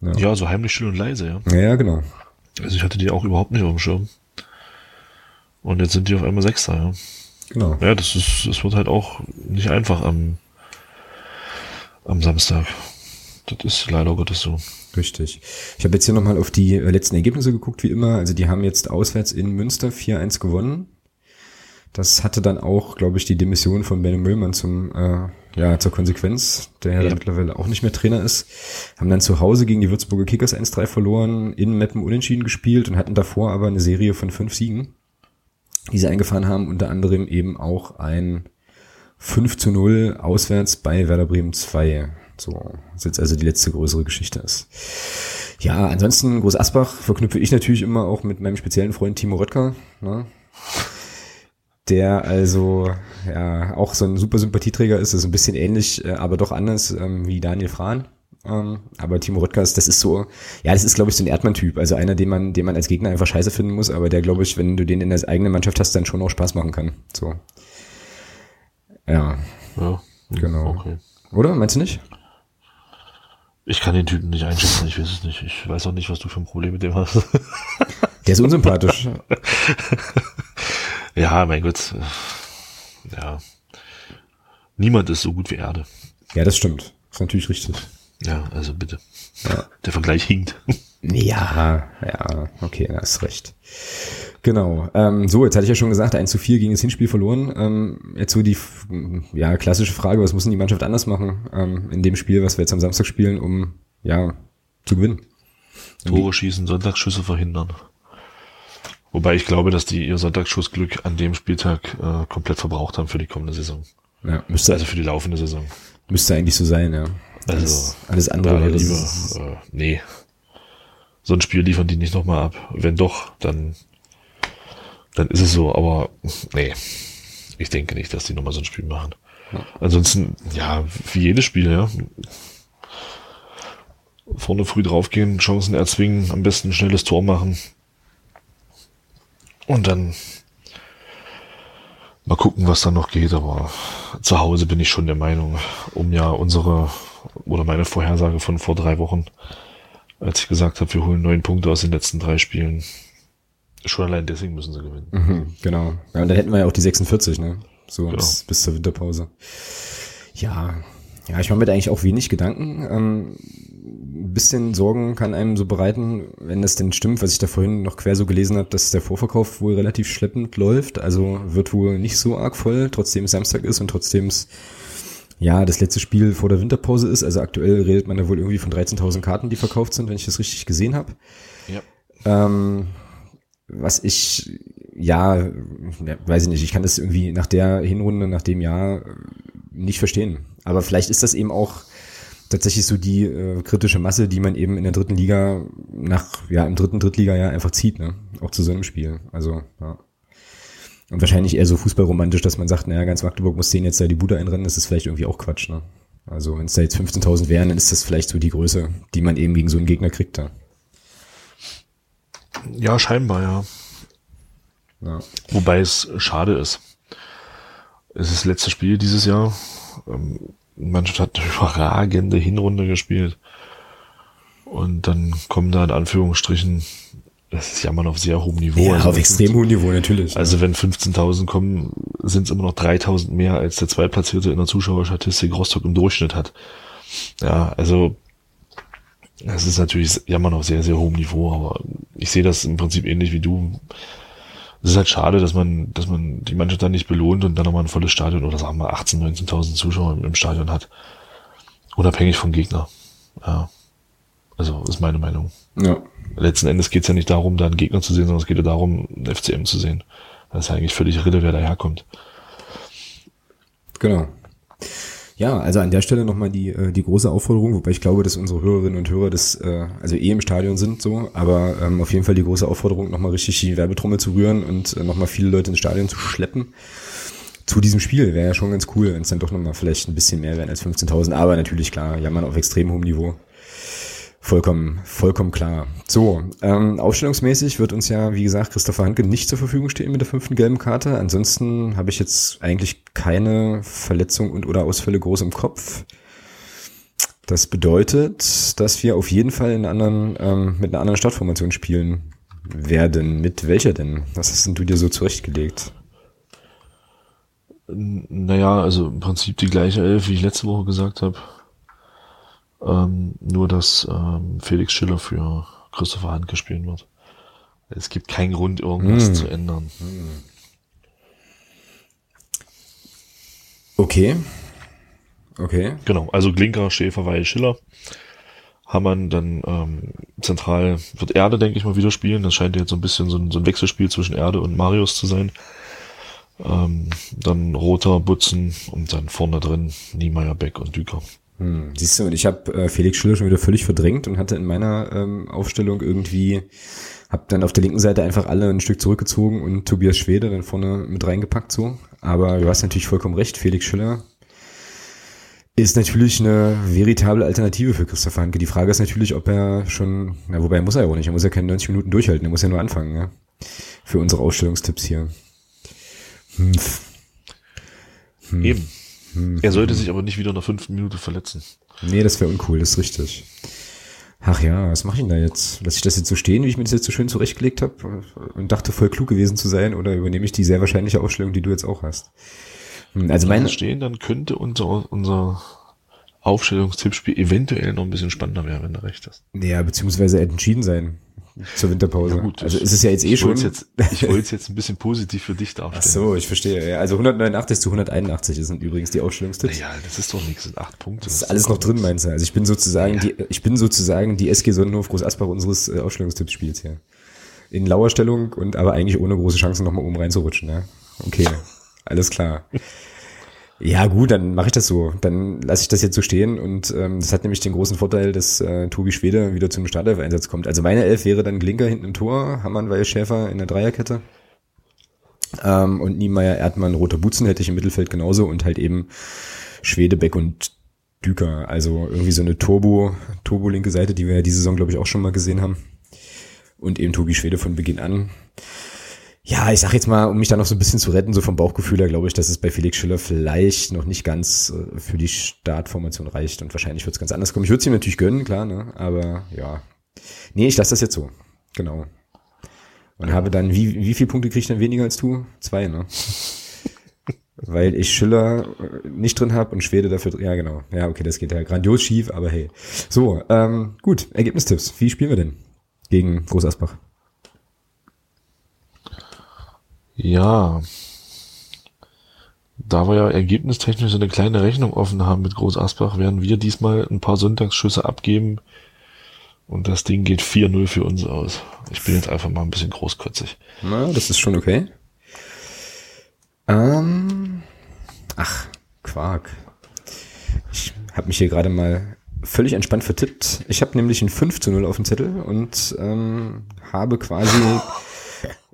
Ja. ja, so heimlich still und leise, ja. Ja, genau. Also ich hatte die auch überhaupt nicht auf dem Schirm. Und jetzt sind die auf einmal Sechster, ja. Genau. Ja, das ist, das wird halt auch nicht einfach am, am Samstag. Das ist leider Gottes so. Richtig. Ich habe jetzt hier nochmal auf die äh, letzten Ergebnisse geguckt, wie immer. Also die haben jetzt auswärts in Münster 4-1 gewonnen. Das hatte dann auch, glaube ich, die Demission von Benno Müllmann zum, äh, ja, zur Konsequenz, der ja, ja. mittlerweile auch nicht mehr Trainer ist. Haben dann zu Hause gegen die Würzburger Kickers 1-3 verloren, in Meppen unentschieden gespielt und hatten davor aber eine Serie von fünf Siegen, die sie eingefahren haben, unter anderem eben auch ein 5 zu 0 auswärts bei Werder Bremen 2. So, was jetzt also die letzte größere Geschichte ist. Ja, ansonsten Groß Asbach verknüpfe ich natürlich immer auch mit meinem speziellen Freund Timo Röttger. Ne? der also ja auch so ein super Sympathieträger ist, ist ein bisschen ähnlich, äh, aber doch anders ähm, wie Daniel Frahn. Ähm, aber Timo Röttgers, das ist so, ja, das ist, glaube ich, so ein Erdmann-Typ. Also einer, den man, den man als Gegner einfach scheiße finden muss, aber der, glaube ich, wenn du den in der eigenen Mannschaft hast, dann schon auch Spaß machen kann. So. Ja. Ja. Genau. Okay. Oder? Meinst du nicht? Ich kann den Typen nicht einschätzen, ich weiß es nicht. Ich weiß auch nicht, was du für ein Problem mit dem hast. Der ist unsympathisch. Ja, mein Gott. Ja. Niemand ist so gut wie Erde. Ja, das stimmt. Das ist natürlich richtig. Ja, also bitte. Ja. Der Vergleich hinkt. Ja, ja, okay, da hast recht. Genau. Ähm, so, jetzt hatte ich ja schon gesagt, 1 zu 4 gegen das Hinspiel verloren. Ähm, jetzt so die ja, klassische Frage, was muss denn die Mannschaft anders machen ähm, in dem Spiel, was wir jetzt am Samstag spielen, um ja zu gewinnen? Tore schießen, Sonntagsschüsse verhindern. Wobei ich glaube, dass die ihr Sonntagsschussglück an dem Spieltag äh, komplett verbraucht haben für die kommende Saison. Ja, müsste also für die laufende Saison. Müsste eigentlich so sein, ja. Also alles, andere wäre lieber. Äh, nee. So ein Spiel liefern die nicht nochmal ab. Wenn doch, dann dann ist es so. Aber nee, ich denke nicht, dass die nochmal so ein Spiel machen. Ja. Ansonsten, ja, wie jedes Spiel, ja. Vorne früh draufgehen, Chancen erzwingen, am besten ein schnelles Tor machen und dann mal gucken, was da noch geht. Aber zu Hause bin ich schon der Meinung, um ja unsere oder meine Vorhersage von vor drei Wochen, als ich gesagt habe, wir holen neun Punkte aus den letzten drei Spielen. Schon allein deswegen müssen sie gewinnen. Mhm, genau. Ja, und dann hätten wir ja auch die 46, ne? So genau. bis, bis zur Winterpause. Ja, ja, ich mache mir da eigentlich auch wenig Gedanken. Ähm, ein bisschen Sorgen kann einem so bereiten, wenn das denn stimmt, was ich da vorhin noch quer so gelesen habe, dass der Vorverkauf wohl relativ schleppend läuft. Also wird wohl nicht so arg voll, trotzdem es Samstag ist und trotzdem es ja das letzte Spiel vor der Winterpause ist. Also aktuell redet man da wohl irgendwie von 13.000 Karten, die verkauft sind, wenn ich das richtig gesehen habe. Ja. Ähm, was ich ja, weiß ich nicht, ich kann das irgendwie nach der Hinrunde, nach dem Jahr nicht verstehen. Aber vielleicht ist das eben auch tatsächlich so die äh, kritische Masse, die man eben in der dritten Liga nach, ja, im dritten Drittliga ja einfach zieht, ne? Auch zu so einem Spiel. Also, ja. Und wahrscheinlich eher so fußballromantisch, dass man sagt, naja, ganz Magdeburg muss denen jetzt da die Bude einrennen, das ist vielleicht irgendwie auch Quatsch, ne? Also, wenn es da jetzt 15.000 wären, dann ist das vielleicht so die Größe, die man eben gegen so einen Gegner kriegt, da. Ja, scheinbar, ja. ja. Wobei es schade ist. Es ist das letzte Spiel dieses Jahr. Ähm, Mannschaft hat eine überragende Hinrunde gespielt. Und dann kommen da in Anführungsstrichen, das ist ja immer noch auf sehr hohem Niveau. Ja, also auf extrem hohem Niveau, natürlich. Also ja. wenn 15.000 kommen, sind es immer noch 3.000 mehr, als der Zweitplatzierte in der Zuschauerstatistik Rostock im Durchschnitt hat. Ja, also es ist natürlich ja immer noch sehr, sehr hohem Niveau, aber ich sehe das im Prinzip ähnlich wie du es ist halt schade, dass man, dass man die Mannschaft dann nicht belohnt und dann nochmal ein volles Stadion oder sagen wir 18, 19.000 Zuschauer im, Stadion hat. Unabhängig vom Gegner. Ja. Also, ist meine Meinung. Ja. Letzten Endes geht es ja nicht darum, da einen Gegner zu sehen, sondern es geht ja darum, einen FCM zu sehen. Das ist ja eigentlich völlig Rille, wer daherkommt. Genau. Ja, also an der Stelle nochmal die, äh, die große Aufforderung, wobei ich glaube, dass unsere Hörerinnen und Hörer das äh, also eh im Stadion sind so, aber ähm, auf jeden Fall die große Aufforderung, nochmal richtig die Werbetrommel zu rühren und äh, nochmal viele Leute ins Stadion zu schleppen. Zu diesem Spiel wäre ja schon ganz cool, wenn es dann doch nochmal vielleicht ein bisschen mehr wären als 15.000, aber natürlich klar, jammern auf extrem hohem Niveau. Vollkommen, vollkommen klar. So, ähm, aufstellungsmäßig wird uns ja, wie gesagt, Christopher Hanke nicht zur Verfügung stehen mit der fünften gelben Karte. Ansonsten habe ich jetzt eigentlich keine Verletzung und oder Ausfälle groß im Kopf. Das bedeutet, dass wir auf jeden Fall in anderen, ähm, mit einer anderen Startformation spielen werden. Mit welcher denn? Was hast denn du dir so zurechtgelegt? Naja, also im Prinzip die gleiche Elf, wie ich letzte Woche gesagt habe. Ähm, nur, dass ähm, Felix Schiller für Christopher Handke spielen wird. Es gibt keinen Grund, irgendwas hm. zu ändern. Okay. Okay. Genau, also Glinker, Schäfer, Weil, Schiller. Hammann, dann ähm, zentral wird Erde, denke ich mal, wieder spielen. Das scheint jetzt so ein bisschen so ein, so ein Wechselspiel zwischen Erde und Marius zu sein. Ähm, dann Roter, Butzen und dann vorne drin Niemeyer, Beck und Düker. Hm, siehst du, und ich habe äh, Felix Schiller schon wieder völlig verdrängt und hatte in meiner ähm, Aufstellung irgendwie, habe dann auf der linken Seite einfach alle ein Stück zurückgezogen und Tobias Schwede dann vorne mit reingepackt so. Aber du hast natürlich vollkommen recht, Felix Schiller ist natürlich eine veritable Alternative für Christoph Hanke. Die Frage ist natürlich, ob er schon, na wobei muss er ja auch nicht, er muss ja keine 90 Minuten durchhalten, er muss ja nur anfangen, ja. Für unsere Ausstellungstipps hier. Hm. Hm. Eben. Hm. Er sollte sich aber nicht wieder in der fünften Minute verletzen. Nee, das wäre uncool, das ist richtig. Ach ja, was mache ich denn da jetzt? Lass ich das jetzt so stehen, wie ich mir das jetzt so schön zurechtgelegt habe und dachte voll klug gewesen zu sein oder übernehme ich die sehr wahrscheinliche Aufstellung, die du jetzt auch hast? Hm, also meine stehen, dann könnte unser unser Aufstellungstippspiel eventuell noch ein bisschen spannender werden, wenn du recht hast. Ja, beziehungsweise entschieden sein zur Winterpause. Ja, gut, also ist es ja jetzt eh schon. Jetzt, ich wollte es jetzt ein bisschen positiv für dich darstellen. Ach so, ich verstehe. Also 189 zu 181 sind übrigens die Ausstellungstipps. Ja, das ist doch nichts, das sind acht Punkte. Das, ist alles noch drin, meinst du? Also ich bin sozusagen ja. die, ich bin sozusagen die SG Sonnenhof Groß Asbach unseres äh, Ausstellungstipps-Spiels hier. In lauer Stellung und aber eigentlich ohne große Chancen nochmal oben reinzurutschen, ja. Okay, alles klar. Ja, gut, dann mache ich das so. Dann lasse ich das jetzt so stehen und ähm, das hat nämlich den großen Vorteil, dass äh, Tobi Schwede wieder zum Startelf-Einsatz kommt. Also meine Elf wäre dann Glinker hinten im Tor, Hammann, Weil, Schäfer in der Dreierkette. Ähm, und Niemeyer, Erdmann, Roter Butzen hätte ich im Mittelfeld genauso und halt eben Schwede, Beck und Düker. Also irgendwie so eine Turbo, Turbo-linke Seite, die wir ja diese Saison, glaube ich, auch schon mal gesehen haben. Und eben Tobi Schwede von Beginn an. Ja, ich sag jetzt mal, um mich da noch so ein bisschen zu retten, so vom Bauchgefühl her, glaube ich, dass es bei Felix Schiller vielleicht noch nicht ganz äh, für die Startformation reicht und wahrscheinlich wird es ganz anders kommen. Ich würde es ihm natürlich gönnen, klar, ne? Aber ja. Nee, ich lasse das jetzt so. Genau. Und ja. habe dann, wie, wie viele Punkte kriege ich dann weniger als du? Zwei, ne? Weil ich Schiller äh, nicht drin habe und Schwede dafür Ja, genau. Ja, okay, das geht ja grandios schief, aber hey. So, ähm, gut, Ergebnistipps. Wie spielen wir denn gegen Groß Asbach? Ja. Da wir ja ergebnistechnisch eine kleine Rechnung offen haben mit Groß Asbach, werden wir diesmal ein paar Sonntagsschüsse abgeben. Und das Ding geht 4-0 für uns aus. Ich bin jetzt einfach mal ein bisschen großkotzig. Na, das ist schon okay. Ähm, ach, Quark. Ich habe mich hier gerade mal völlig entspannt vertippt. Ich habe nämlich ein 5 zu 0 auf dem Zettel und ähm, habe quasi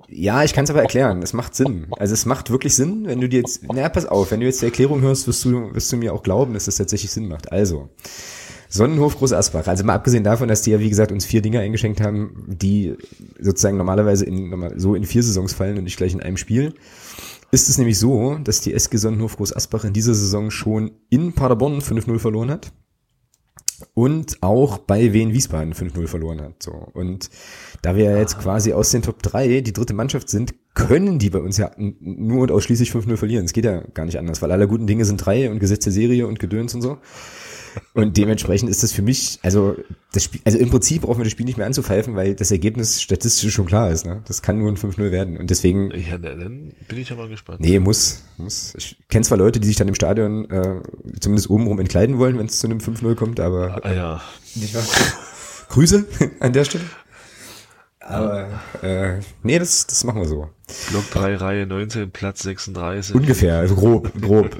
Ja, ich kann es aber erklären. Es macht Sinn. Also es macht wirklich Sinn, wenn du dir jetzt, na pass auf, wenn du jetzt die Erklärung hörst, wirst du, wirst du mir auch glauben, dass das tatsächlich Sinn macht. Also, Sonnenhof Groß Asbach. Also mal abgesehen davon, dass die ja, wie gesagt, uns vier Dinge eingeschenkt haben, die sozusagen normalerweise in, so in vier Saisons fallen und nicht gleich in einem Spiel, ist es nämlich so, dass die SG Sonnenhof Groß Asbach in dieser Saison schon in Paderborn 5-0 verloren hat und auch bei Wien Wiesbaden 5-0 verloren hat. So. Und da wir ja jetzt quasi aus den Top 3 die dritte Mannschaft sind, können die bei uns ja nur und ausschließlich 5-0 verlieren. Es geht ja gar nicht anders, weil alle guten Dinge sind drei und Gesetz der Serie und Gedöns und so. Und dementsprechend ist das für mich, also das Spiel, also im Prinzip brauchen wir das Spiel nicht mehr anzupfeifen, weil das Ergebnis statistisch schon klar ist. Ne? Das kann nur ein 5-0 werden. Und deswegen. Ja, dann bin ich aber gespannt. Nee, muss. muss. Ich kenne zwar Leute, die sich dann im Stadion äh, zumindest obenrum entkleiden wollen, wenn es zu einem 5-0 kommt, aber. Ah, ja. Nicht wahr? Grüße an der Stelle. Aber äh, nee, das, das machen wir so. Block 3, Reihe 19, Platz 36. Ungefähr, also grob, grob.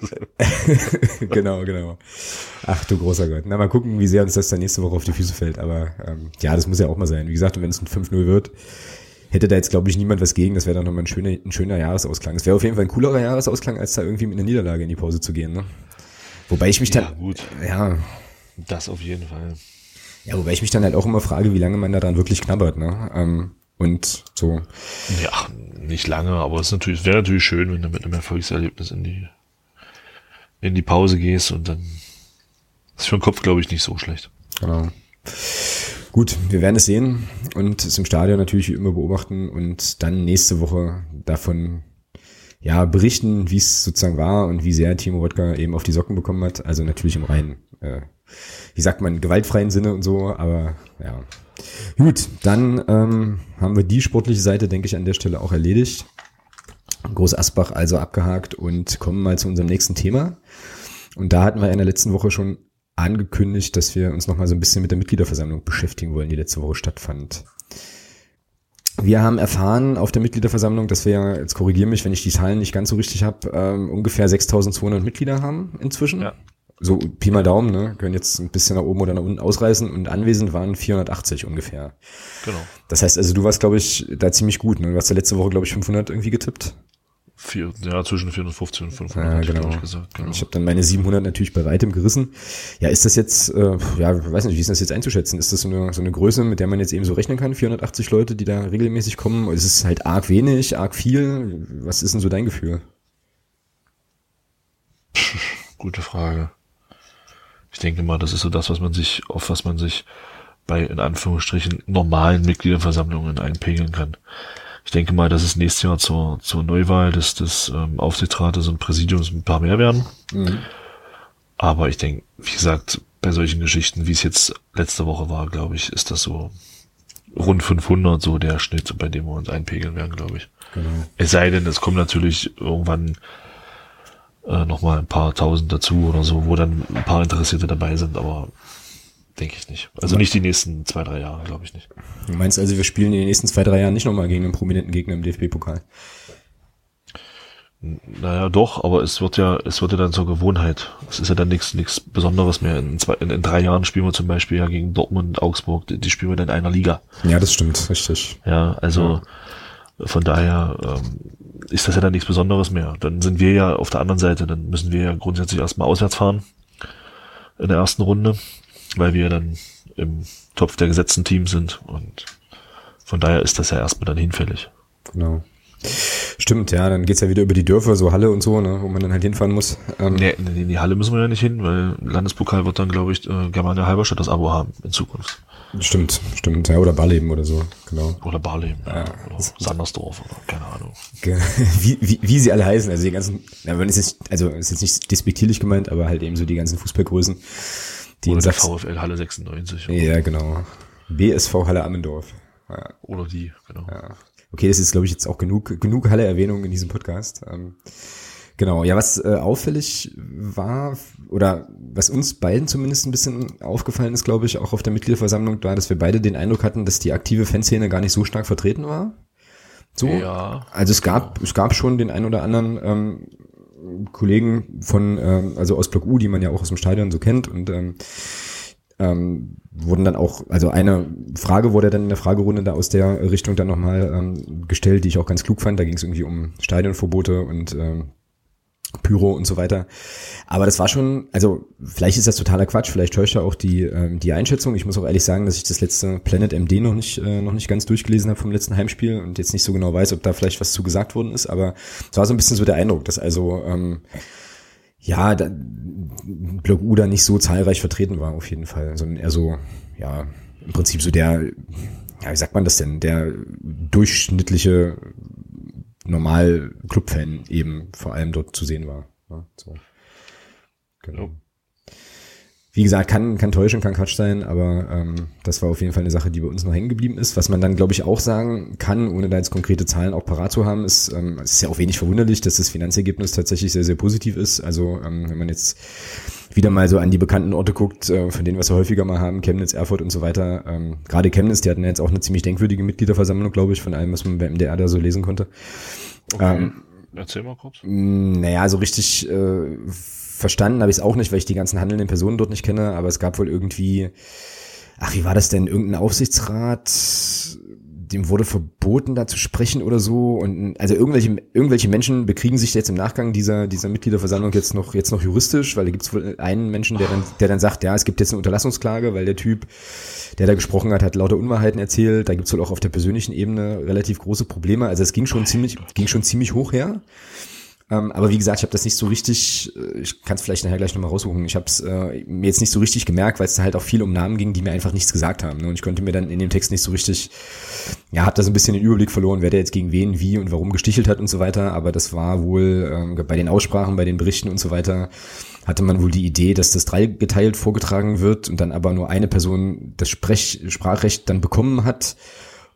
genau, genau. Ach du großer Gott. Na, mal gucken, wie sehr uns das dann nächste Woche auf die Füße fällt. Aber ähm, ja, das muss ja auch mal sein. Wie gesagt, wenn es ein 5-0 wird, hätte da jetzt, glaube ich, niemand was gegen. Das wäre dann nochmal ein schöner, ein schöner Jahresausklang. Es wäre auf jeden Fall ein coolerer Jahresausklang, als da irgendwie mit einer Niederlage in die Pause zu gehen. Ne? Wobei ich mich dann... Ja, gut. Ja, Das auf jeden Fall. Ja, wobei ich mich dann halt auch immer frage, wie lange man da dran wirklich knabbert. Ne? Ähm, und so, Ja, nicht lange, aber es ist natürlich, wäre natürlich schön, wenn du mit einem Erfolgserlebnis in die, in die Pause gehst und dann ist für den Kopf, glaube ich, nicht so schlecht. Genau. Gut, wir werden es sehen und es im Stadion natürlich wie immer beobachten und dann nächste Woche davon ja berichten, wie es sozusagen war und wie sehr Timo Wodka eben auf die Socken bekommen hat. Also natürlich im reinen, äh, wie sagt man, gewaltfreien Sinne und so, aber ja. Gut, dann ähm, haben wir die sportliche Seite, denke ich, an der Stelle auch erledigt. Groß Asbach also abgehakt und kommen mal zu unserem nächsten Thema. Und da hatten wir in der letzten Woche schon angekündigt, dass wir uns noch mal so ein bisschen mit der Mitgliederversammlung beschäftigen wollen, die letzte Woche stattfand. Wir haben erfahren auf der Mitgliederversammlung, dass wir, jetzt korrigiere mich, wenn ich die Zahlen nicht ganz so richtig habe, ähm, ungefähr 6.200 Mitglieder haben inzwischen. Ja. So Pi mal Daumen, ne? können jetzt ein bisschen nach oben oder nach unten ausreißen und anwesend waren 480 ungefähr. Genau. Das heißt also, du warst, glaube ich, da ziemlich gut. Ne? Du hast ja letzte Woche, glaube ich, 500 irgendwie getippt. Vier, ja, zwischen 450 und 500, Ja, genau. ich gesagt. Genau. Ich habe dann meine 700 natürlich bei weitem gerissen. Ja, ist das jetzt, äh, ja, ich weiß nicht, wie ist das jetzt einzuschätzen? Ist das so eine, so eine Größe, mit der man jetzt eben so rechnen kann? 480 Leute, die da regelmäßig kommen? Oder ist es halt arg wenig, arg viel? Was ist denn so dein Gefühl? Gute Frage. Ich denke mal, das ist so das, was man sich, auf was man sich bei, in Anführungsstrichen, normalen Mitgliederversammlungen einpegeln kann. Ich denke mal, dass es nächstes Jahr zur, zur Neuwahl des, des ähm, Aufsichtsrates und Präsidiums ein paar mehr werden. Aber ich denke, wie gesagt, bei solchen Geschichten, wie es jetzt letzte Woche war, glaube ich, ist das so rund 500 so der Schnitt, bei dem wir uns einpegeln werden, glaube ich. Genau. Es sei denn, es kommen natürlich irgendwann äh, nochmal ein paar tausend dazu oder so, wo dann ein paar Interessierte dabei sind, aber denke ich nicht. Also nicht die nächsten zwei, drei Jahre, glaube ich nicht. Du meinst also, wir spielen in den nächsten zwei, drei Jahren nicht nochmal gegen einen prominenten Gegner im DFB-Pokal? Naja, doch, aber es wird ja, es wird ja dann zur Gewohnheit. Es ist ja dann nichts, nichts Besonderes mehr. In, zwei, in, in drei Jahren spielen wir zum Beispiel ja gegen Dortmund, Augsburg, die, die spielen wir dann in einer Liga. Ja, das stimmt, richtig. Ja, also von daher ähm, ist das ja dann nichts Besonderes mehr. Dann sind wir ja auf der anderen Seite, dann müssen wir ja grundsätzlich erstmal auswärts fahren in der ersten Runde, weil wir dann im Topf der gesetzten Teams sind und von daher ist das ja erstmal dann hinfällig. Genau. Stimmt, ja, dann geht's ja wieder über die Dörfer, so Halle und so, ne, wo man dann halt hinfahren muss. Ähm, Nee, in in die Halle müssen wir ja nicht hin, weil Landespokal wird dann, glaube ich, äh, Germania Halberstadt das Abo haben in Zukunft. Stimmt, stimmt, ja, oder Barleben oder so, genau. Oder Barleben ja. oder Sandersdorf oder keine Ahnung. Wie, wie, wie sie alle heißen, also die ganzen, man ist jetzt, also ist jetzt nicht despektierlich gemeint, aber halt eben so die ganzen Fußballgrößen, die Oder der. VfL Halle 96 oder, Ja, genau. BSV Halle Ammendorf. Ja, oder die, genau. ja. Okay, das ist, glaube ich, jetzt auch genug, genug Halle-Erwähnung in diesem Podcast. Ähm, genau, ja, was äh, auffällig war, oder was uns beiden zumindest ein bisschen aufgefallen ist, glaube ich, auch auf der Mitgliederversammlung, war, dass wir beide den Eindruck hatten, dass die aktive Fanszene gar nicht so stark vertreten war. So. Ja, Also es gab, es gab schon den ein oder anderen ähm, Kollegen von, ähm, also aus Block U, die man ja auch aus dem Stadion so kennt und ähm, ähm, wurden dann auch, also eine Frage wurde dann in der Fragerunde da aus der Richtung dann nochmal ähm, gestellt, die ich auch ganz klug fand. Da ging es irgendwie um Stadionverbote und ähm, Pyro und so weiter. Aber das war schon, also vielleicht ist das totaler Quatsch, vielleicht täuscht ja auch die, ähm, die Einschätzung. Ich muss auch ehrlich sagen, dass ich das letzte Planet MD noch nicht, äh, noch nicht ganz durchgelesen habe vom letzten Heimspiel und jetzt nicht so genau weiß, ob da vielleicht was zu gesagt worden ist. Aber es war so ein bisschen so der Eindruck, dass also ähm, ja, da, Block U da nicht so zahlreich vertreten war auf jeden Fall, sondern eher so, ja, im Prinzip so der, ja, wie sagt man das denn, der durchschnittliche normal Clubfan eben vor allem dort zu sehen war. Ja, so. Genau. Wie gesagt, kann, kann täuschen, kann Quatsch sein, aber ähm, das war auf jeden Fall eine Sache, die bei uns noch hängen geblieben ist. Was man dann, glaube ich, auch sagen kann, ohne da jetzt konkrete Zahlen auch parat zu haben, ist, ähm, es ist ja auch wenig verwunderlich, dass das Finanzergebnis tatsächlich sehr, sehr positiv ist. Also ähm, wenn man jetzt wieder mal so an die bekannten Orte guckt, äh, von denen wir es häufiger mal haben, Chemnitz, Erfurt und so weiter. Ähm, Gerade Chemnitz, die hatten ja jetzt auch eine ziemlich denkwürdige Mitgliederversammlung, glaube ich, von allem, was man beim MDR da so lesen konnte. Okay. Ähm, Erzähl mal kurz. Naja, so richtig äh, verstanden habe ich es auch nicht, weil ich die ganzen handelnden Personen dort nicht kenne, aber es gab wohl irgendwie, ach, wie war das denn? Irgendein Aufsichtsrat, dem wurde verboten, da zu sprechen oder so. Und also irgendwelche, irgendwelche Menschen bekriegen sich jetzt im Nachgang dieser, dieser Mitgliederversammlung jetzt noch, jetzt noch juristisch, weil da gibt es wohl einen Menschen, der dann, der dann sagt, ja, es gibt jetzt eine Unterlassungsklage, weil der Typ, der da gesprochen hat, hat lauter Unwahrheiten erzählt. Da gibt es wohl auch auf der persönlichen Ebene relativ große Probleme. Also es ging schon ziemlich, ging schon ziemlich hoch her. Ähm, aber wie gesagt, ich habe das nicht so richtig, äh, ich kann es vielleicht nachher gleich nochmal raussuchen, ich habe es äh, mir jetzt nicht so richtig gemerkt, weil es halt auch viel um Namen ging, die mir einfach nichts gesagt haben. Ne? Und ich konnte mir dann in dem Text nicht so richtig, ja, habe da so ein bisschen den Überblick verloren, wer der jetzt gegen wen, wie und warum gestichelt hat und so weiter. Aber das war wohl ähm, bei den Aussprachen, bei den Berichten und so weiter, hatte man wohl die Idee, dass das dreigeteilt vorgetragen wird und dann aber nur eine Person das Sprech Sprachrecht dann bekommen hat.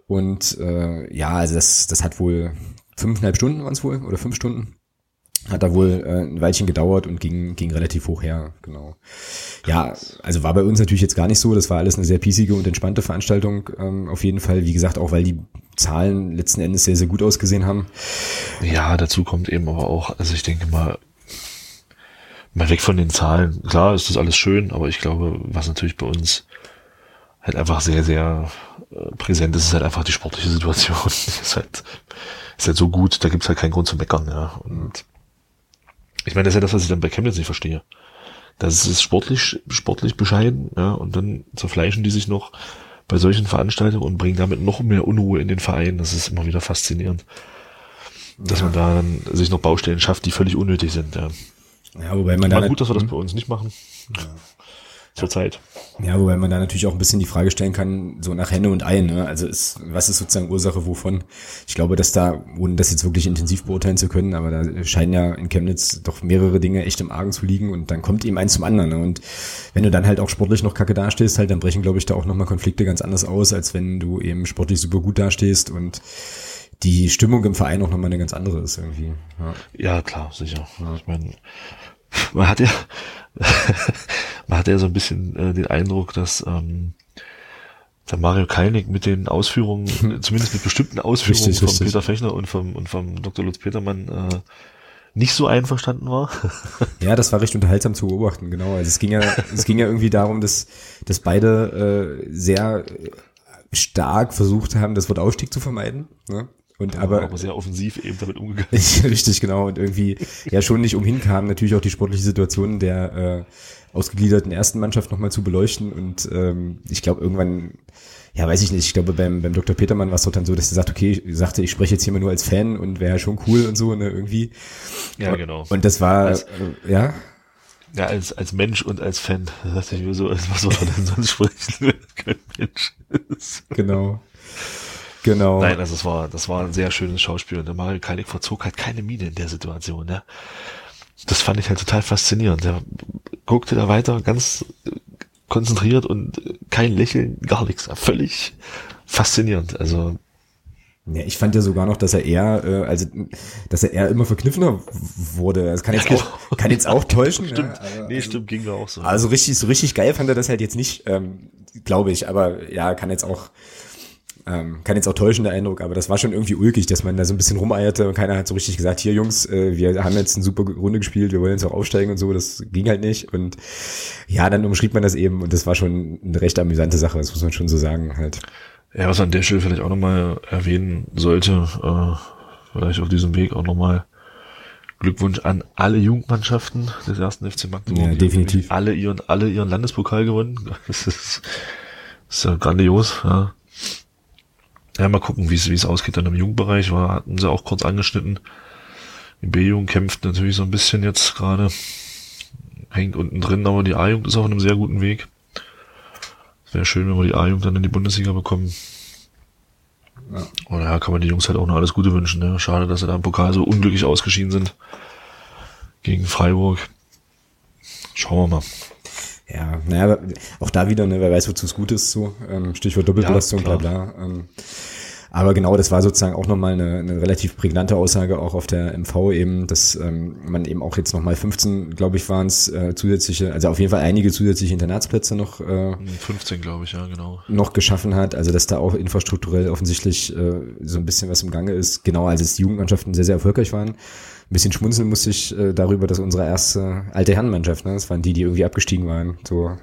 Und äh, ja, also das, das hat wohl fünfeinhalb Stunden waren es wohl oder fünf Stunden hat da wohl äh, ein Weilchen gedauert und ging, ging relativ hoch her, genau. Ja, also war bei uns natürlich jetzt gar nicht so. Das war alles eine sehr piesige und entspannte Veranstaltung, ähm, auf jeden Fall. Wie gesagt, auch weil die Zahlen letzten Endes sehr, sehr gut ausgesehen haben. Ja, dazu kommt eben aber auch, also ich denke mal, mal weg von den Zahlen. Klar ist das alles schön, aber ich glaube, was natürlich bei uns halt einfach sehr, sehr äh, präsent ist, ist halt einfach die sportliche Situation. ist halt, ist halt so gut, da gibt's halt keinen Grund zu meckern, ja. Und ich meine, das ist ja das, was ich dann bei Chemnitz nicht verstehe. Das ist sportlich, sportlich bescheiden, ja, und dann zerfleischen die sich noch bei solchen Veranstaltungen und bringen damit noch mehr Unruhe in den Verein. Das ist immer wieder faszinierend. Dass ja. man da dann sich noch Baustellen schafft, die völlig unnötig sind, ja. Ja, wobei man da. gut, dass wir das bei uns nicht machen. Ja zurzeit. Ja, wobei man da natürlich auch ein bisschen die Frage stellen kann, so nach Henne und Ei, ne? Also ist, was ist sozusagen Ursache wovon? Ich glaube, dass da, ohne das jetzt wirklich intensiv beurteilen zu können, aber da scheinen ja in Chemnitz doch mehrere Dinge echt im Argen zu liegen und dann kommt eben eins zum anderen. Ne? Und wenn du dann halt auch sportlich noch kacke dastehst, halt, dann brechen, glaube ich, da auch nochmal Konflikte ganz anders aus, als wenn du eben sportlich super gut dastehst und die Stimmung im Verein auch nochmal eine ganz andere ist irgendwie. Ja, ja klar, sicher. Ja. Ich meine, man hat ja, man hat ja so ein bisschen äh, den Eindruck, dass ähm, der Mario Kalnick mit den Ausführungen, zumindest mit bestimmten Ausführungen richtig, von richtig. Peter Fechner und vom, und vom Dr. Lutz Petermann äh, nicht so einverstanden war. ja, das war recht unterhaltsam zu beobachten, genau. Also es ging ja, es ging ja irgendwie darum, dass, dass beide äh, sehr stark versucht haben, das Wort Aufstieg zu vermeiden. Ne? Und ja, aber, aber sehr offensiv eben damit umgegangen. richtig, genau. Und irgendwie ja schon nicht umhin kam, natürlich auch die sportliche Situation der äh, ausgegliederten ersten Mannschaft nochmal zu beleuchten. Und ähm, ich glaube, irgendwann, ja, weiß ich nicht, ich glaube, beim, beim Dr. Petermann war es doch dann so, dass er sagt, okay, ich sagte, ich spreche jetzt hier mal nur als Fan und wäre schon cool und so, ne, irgendwie. Ja, genau. Und das war, als, äh, ja. Ja, als, als Mensch und als Fan, da dachte ich mir so, was soll man denn sonst sprechen, wenn kein Mensch ist. Genau. Genau. Nein, also es war, das war ein sehr schönes Schauspiel und der Mario Kalnick verzog halt keine Miene in der Situation, ne? Das fand ich halt total faszinierend. Der guckte da weiter ganz konzentriert und kein Lächeln, gar nichts. Völlig faszinierend. Also ja, ich fand ja sogar noch, dass er eher, äh, also dass er eher immer verkniffener wurde. Das kann jetzt ja, auch, kann jetzt auch täuschen. stimmt. Ja, also, nee, stimmt, ging mir auch so. Also richtig, so richtig geil fand er das halt jetzt nicht, ähm, glaube ich. Aber ja, kann jetzt auch ähm, kann jetzt auch täuschen, der Eindruck, aber das war schon irgendwie ulkig, dass man da so ein bisschen rumeierte und keiner hat so richtig gesagt, hier Jungs, äh, wir haben jetzt eine super Runde gespielt, wir wollen jetzt auch aufsteigen und so, das ging halt nicht. Und ja, dann umschrieb man das eben und das war schon eine recht amüsante Sache, das muss man schon so sagen halt. Ja, was an der Stelle vielleicht auch nochmal erwähnen sollte, äh, vielleicht auf diesem Weg auch nochmal Glückwunsch an alle Jugendmannschaften des ersten FC Magdeburg. Ja, definitiv. Alle ihren, alle ihren Landespokal gewonnen. Das ist, das ist ja grandios, ja. Ja, mal gucken, wie es ausgeht dann im Jugendbereich. War, hatten sie auch kurz angeschnitten. Die B-Jugend kämpft natürlich so ein bisschen jetzt gerade. Hängt unten drin, aber die A-Jugend ist auf einem sehr guten Weg. Es wäre schön, wenn wir die A-Jugend dann in die Bundesliga bekommen. Ja. Und daher kann man die Jungs halt auch noch alles Gute wünschen. Ne? Schade, dass sie da im Pokal so unglücklich ausgeschieden sind. Gegen Freiburg. Schauen wir mal. Ja, naja, auch da wieder, ne, wer weiß, wozu es gut ist, so, ähm, Stichwort Doppelbelastung, Ja, bla bla. Ähm, aber genau, das war sozusagen auch nochmal eine, eine relativ prägnante Aussage auch auf der MV eben, dass ähm, man eben auch jetzt nochmal 15, glaube ich, waren es äh, zusätzliche, also auf jeden Fall einige zusätzliche Internatsplätze noch äh, 15, glaube ich, ja, genau. noch geschaffen hat, also dass da auch infrastrukturell offensichtlich äh, so ein bisschen was im Gange ist. Genau, also dass die Jugendmannschaften sehr, sehr erfolgreich waren. Ein bisschen schmunzeln musste ich äh, darüber, dass unsere erste alte Herrenmannschaft, ne, das waren die, die irgendwie abgestiegen waren, so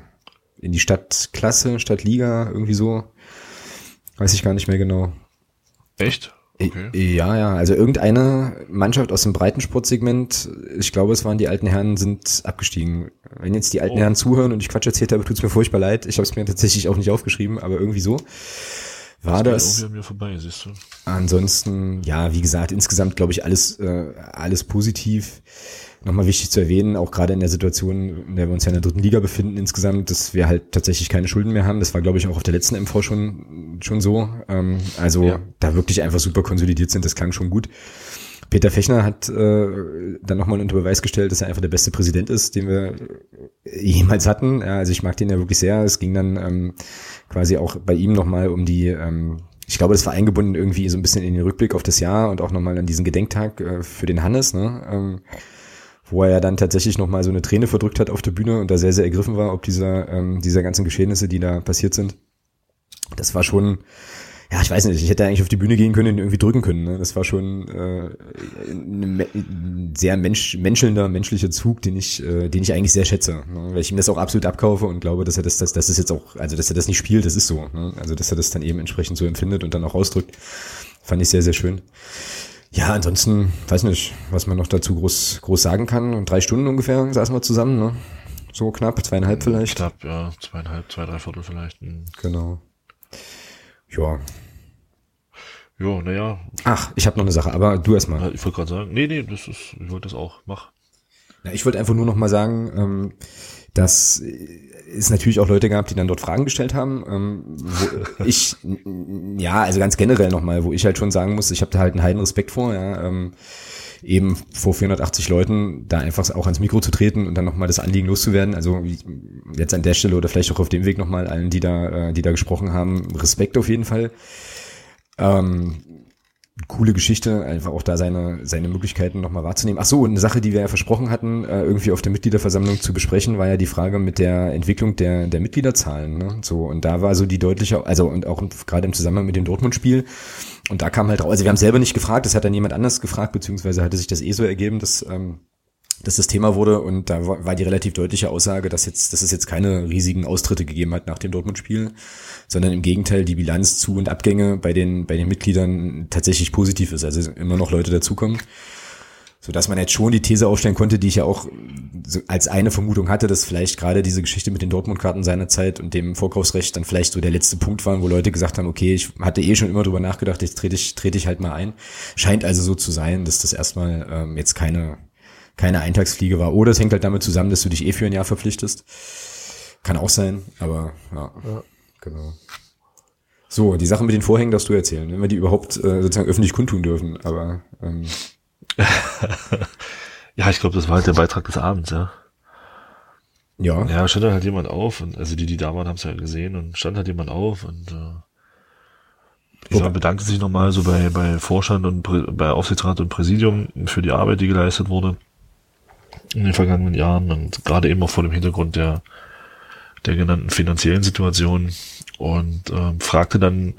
in die Stadtklasse, Stadtliga, irgendwie so. Weiß ich gar nicht mehr genau. Echt? Okay. Ja, ja, also irgendeine Mannschaft aus dem Breitensportsegment, ich glaube, es waren die alten Herren, sind abgestiegen. Wenn jetzt die alten Oh. Herren zuhören und ich Quatsch erzählt habe, tut's mir furchtbar leid. Ich habe es mir tatsächlich auch nicht aufgeschrieben, aber irgendwie so war das. Mir vorbei, siehst du. Ansonsten, ja, wie gesagt, insgesamt glaube ich alles, äh, alles positiv. Nochmal wichtig zu erwähnen, auch gerade in der Situation, in der wir uns ja in der dritten Liga befinden insgesamt, dass wir halt tatsächlich keine Schulden mehr haben. Das war, glaube ich, auch auf der letzten MV schon, schon so. Ähm, also Ja. da wirklich einfach super konsolidiert sind, das klang schon gut. Peter Fechner hat äh, dann nochmal unter Beweis gestellt, dass er einfach der beste Präsident ist, den wir äh, jemals hatten. Ja, also ich mag den ja wirklich sehr. Es ging dann ähm, quasi auch bei ihm nochmal um die, ähm, ich glaube, das war eingebunden irgendwie so ein bisschen in den Rückblick auf das Jahr und auch nochmal an diesen Gedenktag äh, für den Hannes, ne? ähm, wo er ja dann tatsächlich nochmal so eine Träne verdrückt hat auf der Bühne und da sehr, sehr ergriffen war, ob dieser, ähm, dieser ganzen Geschehnisse, die da passiert sind. Das war schon, ja, ich weiß nicht, ich hätte eigentlich auf die Bühne gehen können und irgendwie drücken können. Ne? Das war schon äh, ein sehr mensch, menschelnder, menschlicher Zug, den ich, äh, den ich eigentlich sehr schätze. Ne? Weil ich ihm das auch absolut abkaufe und glaube, dass er das, das, das ist jetzt auch, also dass er das nicht spielt, das ist so. Ne? Also dass er das dann eben entsprechend so empfindet und dann auch ausdrückt. Fand ich sehr, sehr schön. Ja, ansonsten, weiß nicht, was man noch dazu groß, groß sagen kann. Und drei Stunden ungefähr saßen wir zusammen, ne? So knapp, zweieinhalb vielleicht. Knapp, ja, zweieinhalb, zwei, drei Viertel vielleicht. Hm. Genau. Ja. Ja, naja, Ach, ich habe noch eine Sache, aber du erst mal. ich wollte gerade sagen, nee, nee, das ist, ich wollte das auch, mach. Ja, ich wollte einfach nur noch mal sagen, ähm, dass es natürlich auch Leute gab, die dann dort Fragen gestellt haben. Ähm, wo ich, ja, also ganz generell noch mal, wo ich halt schon sagen muss, ich habe da halt einen heiden Respekt vor, ja, ähm, eben vor 480 Leuten da einfach auch ans Mikro zu treten und dann noch mal das Anliegen loszuwerden. Also jetzt an der Stelle oder vielleicht auch auf dem Weg noch mal allen, die da, äh, die da gesprochen haben, Respekt auf jeden Fall. Ähm, coole Geschichte, einfach auch da seine, seine Möglichkeiten nochmal wahrzunehmen. Ach so, eine Sache, die wir ja versprochen hatten, äh, irgendwie auf der Mitgliederversammlung zu besprechen, war ja die Frage mit der Entwicklung der, der Mitgliederzahlen. Ne? So, und da war so die deutliche, also und auch gerade im Zusammenhang mit dem Dortmund-Spiel, und da kam halt raus, also wir haben selber nicht gefragt, das hat dann jemand anders gefragt, beziehungsweise hatte sich das eh so ergeben, dass, ähm, dass das Thema wurde. Und da war die relativ deutliche Aussage, dass jetzt, dass es jetzt keine riesigen Austritte gegeben hat nach dem Dortmund-Spiel, sondern im Gegenteil die Bilanz zu und Abgänge bei den bei den Mitgliedern tatsächlich positiv ist, also immer noch Leute dazukommen, so dass man jetzt schon die These aufstellen konnte, die ich ja auch so als eine Vermutung hatte, dass vielleicht gerade diese Geschichte mit den Dortmund-Karten seinerzeit und dem Vorkaufsrecht dann vielleicht so der letzte Punkt waren, wo Leute gesagt haben, okay, ich hatte eh schon immer drüber nachgedacht, jetzt trete ich trete ich halt mal ein. Scheint also so zu sein, dass das erstmal ähm, jetzt keine keine Eintagsfliege war. Oder es hängt halt damit zusammen, dass du dich eh für ein Jahr verpflichtest. Kann auch sein, aber ja, genau. So, die Sache mit den Vorhängen darfst du erzählen, wenn wir die überhaupt äh, sozusagen öffentlich kundtun dürfen. Aber ähm, Ja, ich glaube, das war halt der Beitrag des Abends, ja. ja, Ja, stand halt jemand auf und also die, die da waren, haben es ja gesehen und stand halt jemand auf und äh, dieser Wobei- bedankte sich nochmal so bei, bei Vorstand und Prä- bei Aufsichtsrat und Präsidium für die Arbeit, die geleistet wurde in den vergangenen Jahren und gerade eben auch vor dem Hintergrund der, der genannten finanziellen Situation und ähm, fragte dann,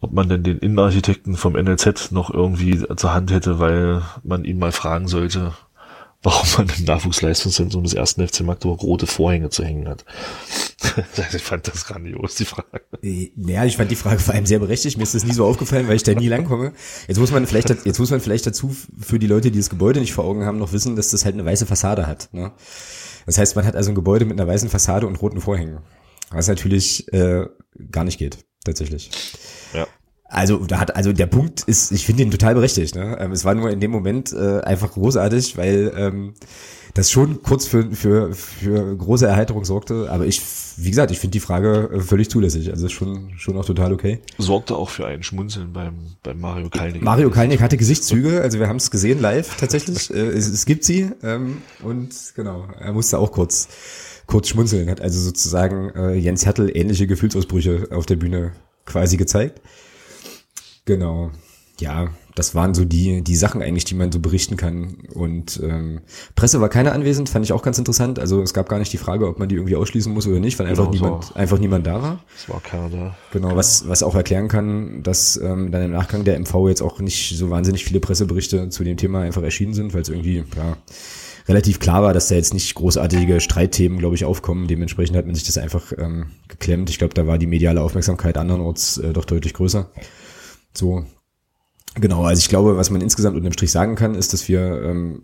ob man denn den Innenarchitekten vom NLZ noch irgendwie zur Hand hätte, weil man ihn mal fragen sollte, warum man im Nachwuchsleistungszentrum des ersten FC Magdeburg rote Vorhänge zu hängen hat. ich fand das grandios, die Frage. Äh, Ja, ich fand die Frage vor allem sehr berechtigt. Mir ist das nie so aufgefallen, weil ich da nie langkomme. Jetzt muss man vielleicht, jetzt muss man vielleicht dazu für die Leute, die das Gebäude nicht vor Augen haben, noch wissen, dass das halt eine weiße Fassade hat. Ne? Das heißt, man hat also ein Gebäude mit einer weißen Fassade und roten Vorhängen. Was natürlich äh, gar nicht geht, tatsächlich. Ja. Also da hat also der Punkt ist, ich finde ihn total berechtigt. Ne? Ähm, es war nur in dem Moment äh, einfach großartig, weil ähm, das schon kurz für, für, für große Erheiterung sorgte. Aber ich, wie gesagt, ich finde die Frage äh, völlig zulässig. Also ist schon, schon auch total okay. Sorgte auch für ein Schmunzeln beim, beim Mario Kalnick. Mario Kalnick hatte Gesichtszüge, also wir haben es gesehen live tatsächlich. äh, es, es gibt sie ähm, und genau, er musste auch kurz kurz schmunzeln, hat also sozusagen äh, Jens Hertel ähnliche Gefühlsausbrüche auf der Bühne quasi gezeigt. Genau. Ja, das waren so die, die Sachen eigentlich, die man so berichten kann. Und ähm, Presse war keine anwesend, fand ich auch ganz interessant. Also es gab gar nicht die Frage, ob man die irgendwie ausschließen muss oder nicht, weil einfach Genau, niemand, so. einfach niemand da war. Es war keiner da. Genau, was, was auch erklären kann, dass ähm, dann im Nachgang der MV jetzt auch nicht so wahnsinnig viele Presseberichte zu dem Thema einfach erschienen sind, weil es irgendwie, ja, relativ klar war, dass da jetzt nicht großartige Streitthemen, glaube ich, aufkommen. Dementsprechend hat man sich das einfach ähm, geklemmt. Ich glaube, da war die mediale Aufmerksamkeit andernorts äh, doch deutlich größer. So, genau, also ich glaube, was man insgesamt unterm Strich sagen kann, ist, dass wir ähm,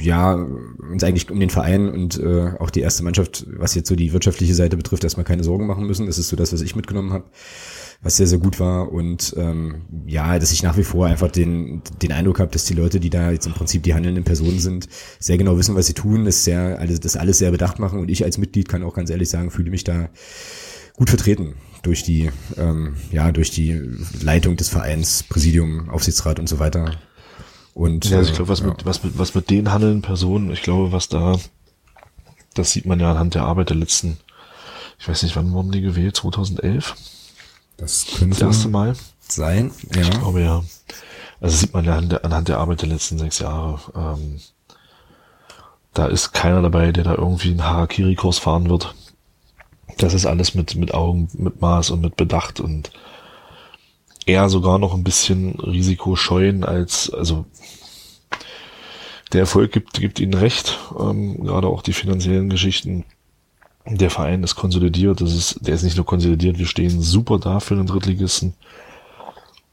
ja uns eigentlich um den Verein und äh, auch die erste Mannschaft, was jetzt so die wirtschaftliche Seite betrifft, erstmal keine Sorgen machen müssen. Das ist so das, was ich mitgenommen habe, was sehr, sehr gut war. Und ähm, ja, dass ich nach wie vor einfach den, den Eindruck habe, dass die Leute, die da jetzt im Prinzip die handelnden Personen sind, sehr genau wissen, was sie tun, das sehr alles, das alles sehr bedacht machen. Und ich als Mitglied kann auch ganz ehrlich sagen, fühle mich da gut vertreten durch die, ähm, ja, durch die Leitung des Vereins, Präsidium, Aufsichtsrat und so weiter. Und Ja, also ich äh, glaube, was, ja. mit, was, mit, was mit den handelnden Personen, ich glaube, was da, das sieht man ja anhand der Arbeit der letzten, ich weiß nicht, wann wurden die gewählt? 2011? Das Das könnte erste Mal? sein. Ich Ja. glaube ja. Also sieht man ja anhand der, anhand der Arbeit der letzten sechs Jahre. Ähm, da ist keiner dabei, der da irgendwie einen Harakiri-Kurs fahren wird. Das ist alles mit, mit Augen, mit Maß und mit Bedacht und eher sogar noch ein bisschen risikoscheuen als, also der Erfolg gibt, gibt ihnen recht, ähm, gerade auch die finanziellen Geschichten. Der Verein ist konsolidiert, das ist, der ist nicht nur konsolidiert, wir stehen super da für den Drittligisten.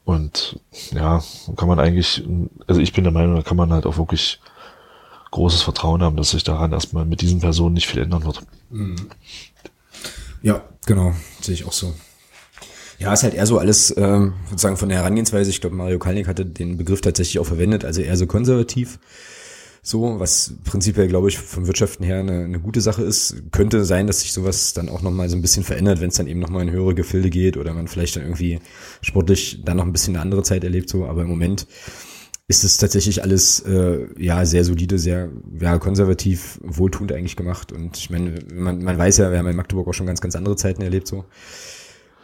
Und ja, kann man eigentlich, also ich bin der Meinung, da kann man halt auch wirklich großes Vertrauen haben, dass sich daran erstmal mit diesen Personen nicht viel ändern wird. Ja, genau, sehe ich auch so. Ja, ist halt eher so alles ähm, sozusagen von der Herangehensweise. Ich glaube, Mario Kalnick hatte den Begriff tatsächlich auch verwendet, also eher so konservativ. So, was prinzipiell, glaube ich, vom Wirtschaften her eine, eine gute Sache ist. Könnte sein, dass sich sowas dann auch nochmal so ein bisschen verändert, wenn es dann eben nochmal in höhere Gefilde geht oder man vielleicht dann irgendwie sportlich dann noch ein bisschen eine andere Zeit erlebt. So, aber im Moment ist es tatsächlich alles äh, ja sehr solide, sehr ja, konservativ, wohltuend eigentlich gemacht. Und ich meine, man, man weiß ja, wir haben in Magdeburg auch schon ganz, ganz andere Zeiten erlebt. So.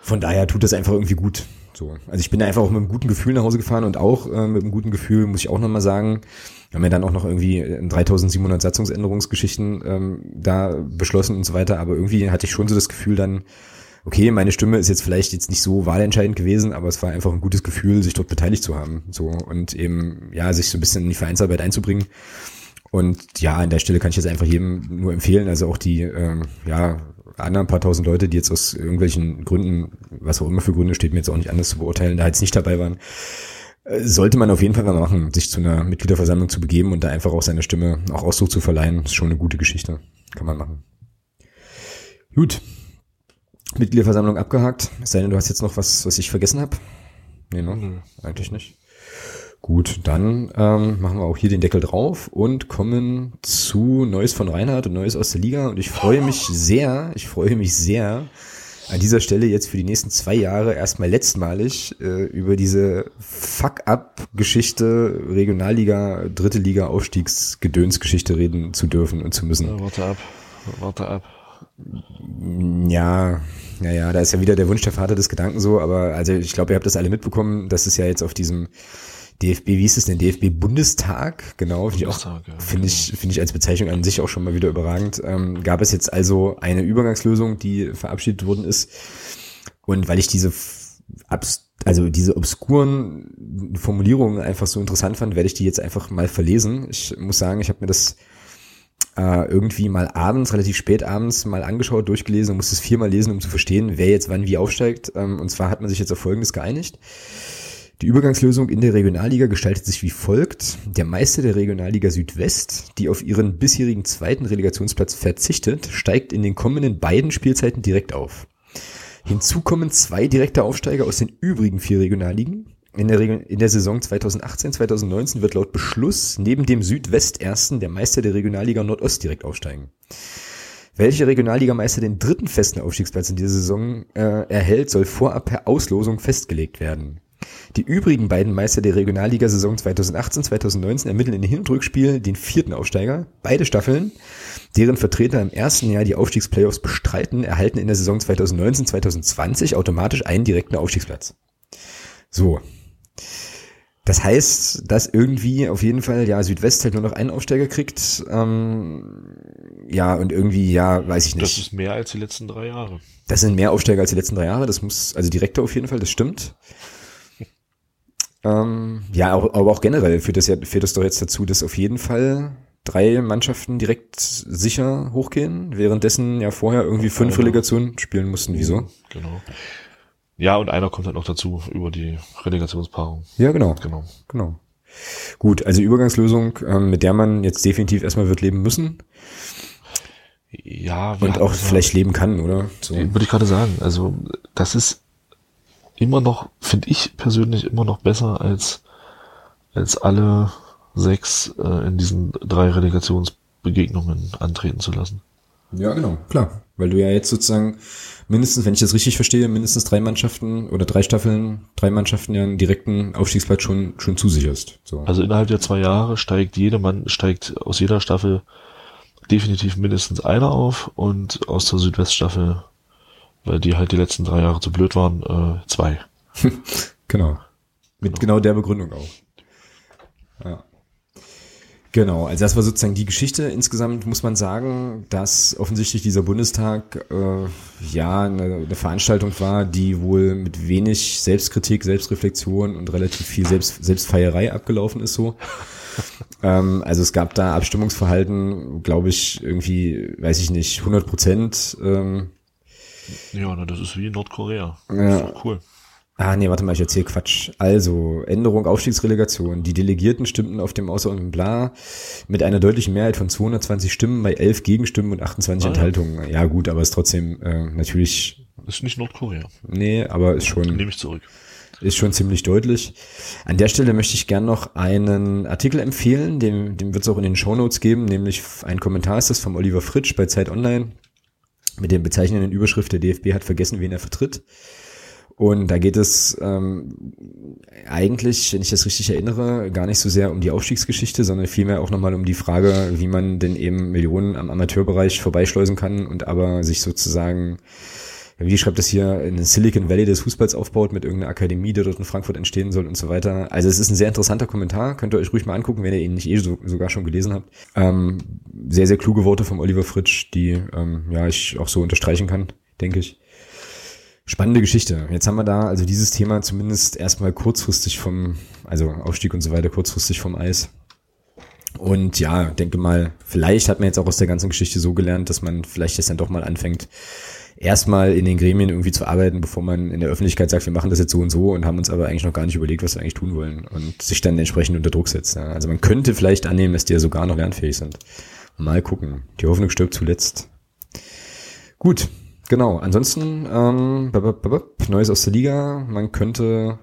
Von daher tut das einfach irgendwie gut. So. Also ich bin da einfach auch mit einem guten Gefühl nach Hause gefahren und auch äh, mit einem guten Gefühl, muss ich auch nochmal sagen, wir haben ja dann auch noch irgendwie 3700 Satzungsänderungsgeschichten ähm, da beschlossen und so weiter, aber irgendwie hatte ich schon so das Gefühl dann, okay, meine Stimme ist jetzt vielleicht jetzt nicht so wahlentscheidend gewesen, aber es war einfach ein gutes Gefühl, sich dort beteiligt zu haben, so und eben ja sich so ein bisschen in die Vereinsarbeit einzubringen. Und ja, an der Stelle kann ich jetzt einfach jedem nur empfehlen, also auch die ähm, ja anderen paar tausend Leute, die jetzt aus irgendwelchen Gründen, was auch immer für Gründe, steht mir jetzt auch nicht anders zu beurteilen, da jetzt nicht dabei waren, äh, sollte man auf jeden Fall mal machen, sich zu einer Mitgliederversammlung zu begeben und da einfach auch seine Stimme auch Ausdruck zu verleihen. ist schon eine gute Geschichte. Kann man machen. Gut. Mitgliederversammlung abgehakt. Es sei denn, du hast jetzt noch was, was ich vergessen habe. Nee, ne? Eigentlich nicht. Gut, dann ähm, machen wir auch hier den Deckel drauf und kommen zu Neues von Reinhard und Neues aus der Liga. Und ich freue mich sehr, ich freue mich sehr, an dieser Stelle jetzt für die nächsten zwei Jahre erstmal letztmalig äh, über diese Fuck-up-Geschichte Regionalliga, dritte Liga, Aufstiegsgedönsgeschichte reden zu dürfen und zu müssen. Ja, warte ab. Warte ab. Ja, ja, ja, da ist ja wieder der Wunsch der Vater des Gedanken so, aber also ich glaube, ihr habt das alle mitbekommen, dass es ja jetzt auf diesem DFB, wie hieß es denn, DFB Bundestag, genau, finde ich auch, finde ich, finde ich als Bezeichnung an sich auch schon mal wieder überragend, ähm, gab es jetzt also eine Übergangslösung, die verabschiedet worden ist und weil ich diese also diese obskuren Formulierungen einfach so interessant fand, werde ich die jetzt einfach mal verlesen. Ich muss sagen, ich habe mir das äh, irgendwie mal abends, relativ spät abends mal angeschaut, durchgelesen und musste es viermal lesen, um zu verstehen, wer jetzt wann wie aufsteigt. Ähm, und zwar hat man sich jetzt auf Folgendes geeinigt. Die Übergangslösung in der Regionalliga gestaltet sich wie folgt. Der Meister der Regionalliga Südwest, die auf ihren bisherigen zweiten Relegationsplatz verzichtet, steigt in den kommenden beiden Spielzeiten direkt auf. Hinzu kommen zwei direkte Aufsteiger aus den übrigen vier Regionalligen. In der, Regel, in der Saison 2018, 2019 wird laut Beschluss neben dem Südwestersten der Meister der Regionalliga Nordost direkt aufsteigen. Welcher Regionalligameister den dritten festen Aufstiegsplatz in dieser Saison äh, erhält, soll vorab per Auslosung festgelegt werden. Die übrigen beiden Meister der Regionalliga-Saison 2018-2019 ermitteln in den Hin- und Rückspiel den vierten Aufsteiger. Beide Staffeln, deren Vertreter im ersten Jahr die Aufstiegsplayoffs bestreiten, erhalten in der Saison 2019-2020 automatisch einen direkten Aufstiegsplatz. So. Das heißt, dass irgendwie auf jeden Fall, ja, Südwest halt nur noch einen Aufsteiger kriegt. Ähm, ja, und irgendwie, ja, weiß ich nicht. Das ist mehr als die letzten drei Jahre. Das sind mehr Aufsteiger als die letzten drei Jahre. Das muss, also direkter auf jeden Fall, das stimmt. Ähm, ja, aber auch generell führt das ja, führt das doch jetzt dazu, dass auf jeden Fall drei Mannschaften direkt sicher hochgehen, währenddessen ja vorher irgendwie fünf Genau. Relegationen spielen mussten. Wieso? Genau. Ja, und einer kommt halt noch dazu über die Relegationspaarung. Ja, genau. Genau. Genau. Gut, also Übergangslösung, ähm, mit der man jetzt definitiv erstmal wird leben müssen Ja, und auch vielleicht leben kann, oder? So. Würde ich gerade sagen. Also, das ist immer noch, finde ich persönlich immer noch besser als, als alle sechs äh, in diesen drei Relegationsbegegnungen antreten zu lassen. Ja, genau, klar. Weil du ja jetzt sozusagen mindestens, wenn ich das richtig verstehe, mindestens drei Mannschaften oder drei Staffeln, drei Mannschaften ja einen direkten Aufstiegsplatz schon, schon zusicherst. So. Also innerhalb der zwei Jahre steigt jede Mann, steigt aus jeder Staffel definitiv mindestens einer auf und aus der Südweststaffel, weil die halt die letzten drei Jahre zu blöd waren, äh, zwei. Genau. Mit genau der Begründung auch. Ja. Genau, also das war sozusagen die Geschichte. Insgesamt muss man sagen, dass offensichtlich dieser Bundestag äh, ja eine, eine Veranstaltung war, die wohl mit wenig Selbstkritik, Selbstreflexion und relativ viel Selbst, Selbstfeierei abgelaufen ist so. ähm, also es gab da Abstimmungsverhalten, glaube ich, irgendwie, weiß ich nicht, 100 Prozent. Ähm, Ja, na, das ist wie Nordkorea. Ja. Ist doch cool. Ah, nee, warte mal, ich erzähl Quatsch. Also, Änderung Aufstiegsrelegation. Die Delegierten stimmten auf dem Außer- und Bla mit einer deutlichen Mehrheit von 220 Stimmen bei 11 Gegenstimmen und 28 Ah, ja. Enthaltungen. Ja gut, aber ist trotzdem äh, natürlich, Ist nicht Nordkorea. nee, aber ist schon, Nehme ich zurück. ist schon ziemlich deutlich. An der Stelle möchte ich gern noch einen Artikel empfehlen, dem, dem wird es auch in den Shownotes geben, nämlich ein Kommentar ist das vom Oliver Fritsch bei Zeit Online mit dem bezeichnenden Überschrift, der DFB hat vergessen, wen er vertritt. Und da geht es ähm, eigentlich, wenn ich das richtig erinnere, gar nicht so sehr um die Aufstiegsgeschichte, sondern vielmehr auch nochmal um die Frage, wie man denn eben Millionen am Amateurbereich vorbeischleusen kann und aber sich sozusagen, wie schreibt das hier, in Silicon Valley des Fußballs aufbaut mit irgendeiner Akademie, die dort in Frankfurt entstehen soll und so weiter. Also es ist ein sehr interessanter Kommentar, könnt ihr euch ruhig mal angucken, wenn ihr ihn nicht eh so, sogar schon gelesen habt. Ähm, sehr, sehr kluge Worte vom Oliver Fritsch, die ähm, ja ich auch so unterstreichen kann, denke ich. Spannende Geschichte. Jetzt haben wir da also dieses Thema zumindest erstmal kurzfristig vom, also Aufstieg und so weiter, kurzfristig vom Eis. Und ja, denke mal, vielleicht hat man jetzt auch aus der ganzen Geschichte so gelernt, dass man vielleicht jetzt dann doch mal anfängt, erstmal in den Gremien irgendwie zu arbeiten, bevor man in der Öffentlichkeit sagt, wir machen das jetzt so und so und haben uns aber eigentlich noch gar nicht überlegt, was wir eigentlich tun wollen und sich dann entsprechend unter Druck setzt. Also man könnte vielleicht annehmen, dass die ja sogar noch lernfähig sind. Mal gucken. Die Hoffnung stirbt zuletzt. Gut, genau. Ansonsten, ähm, Neues aus der Liga. Man könnte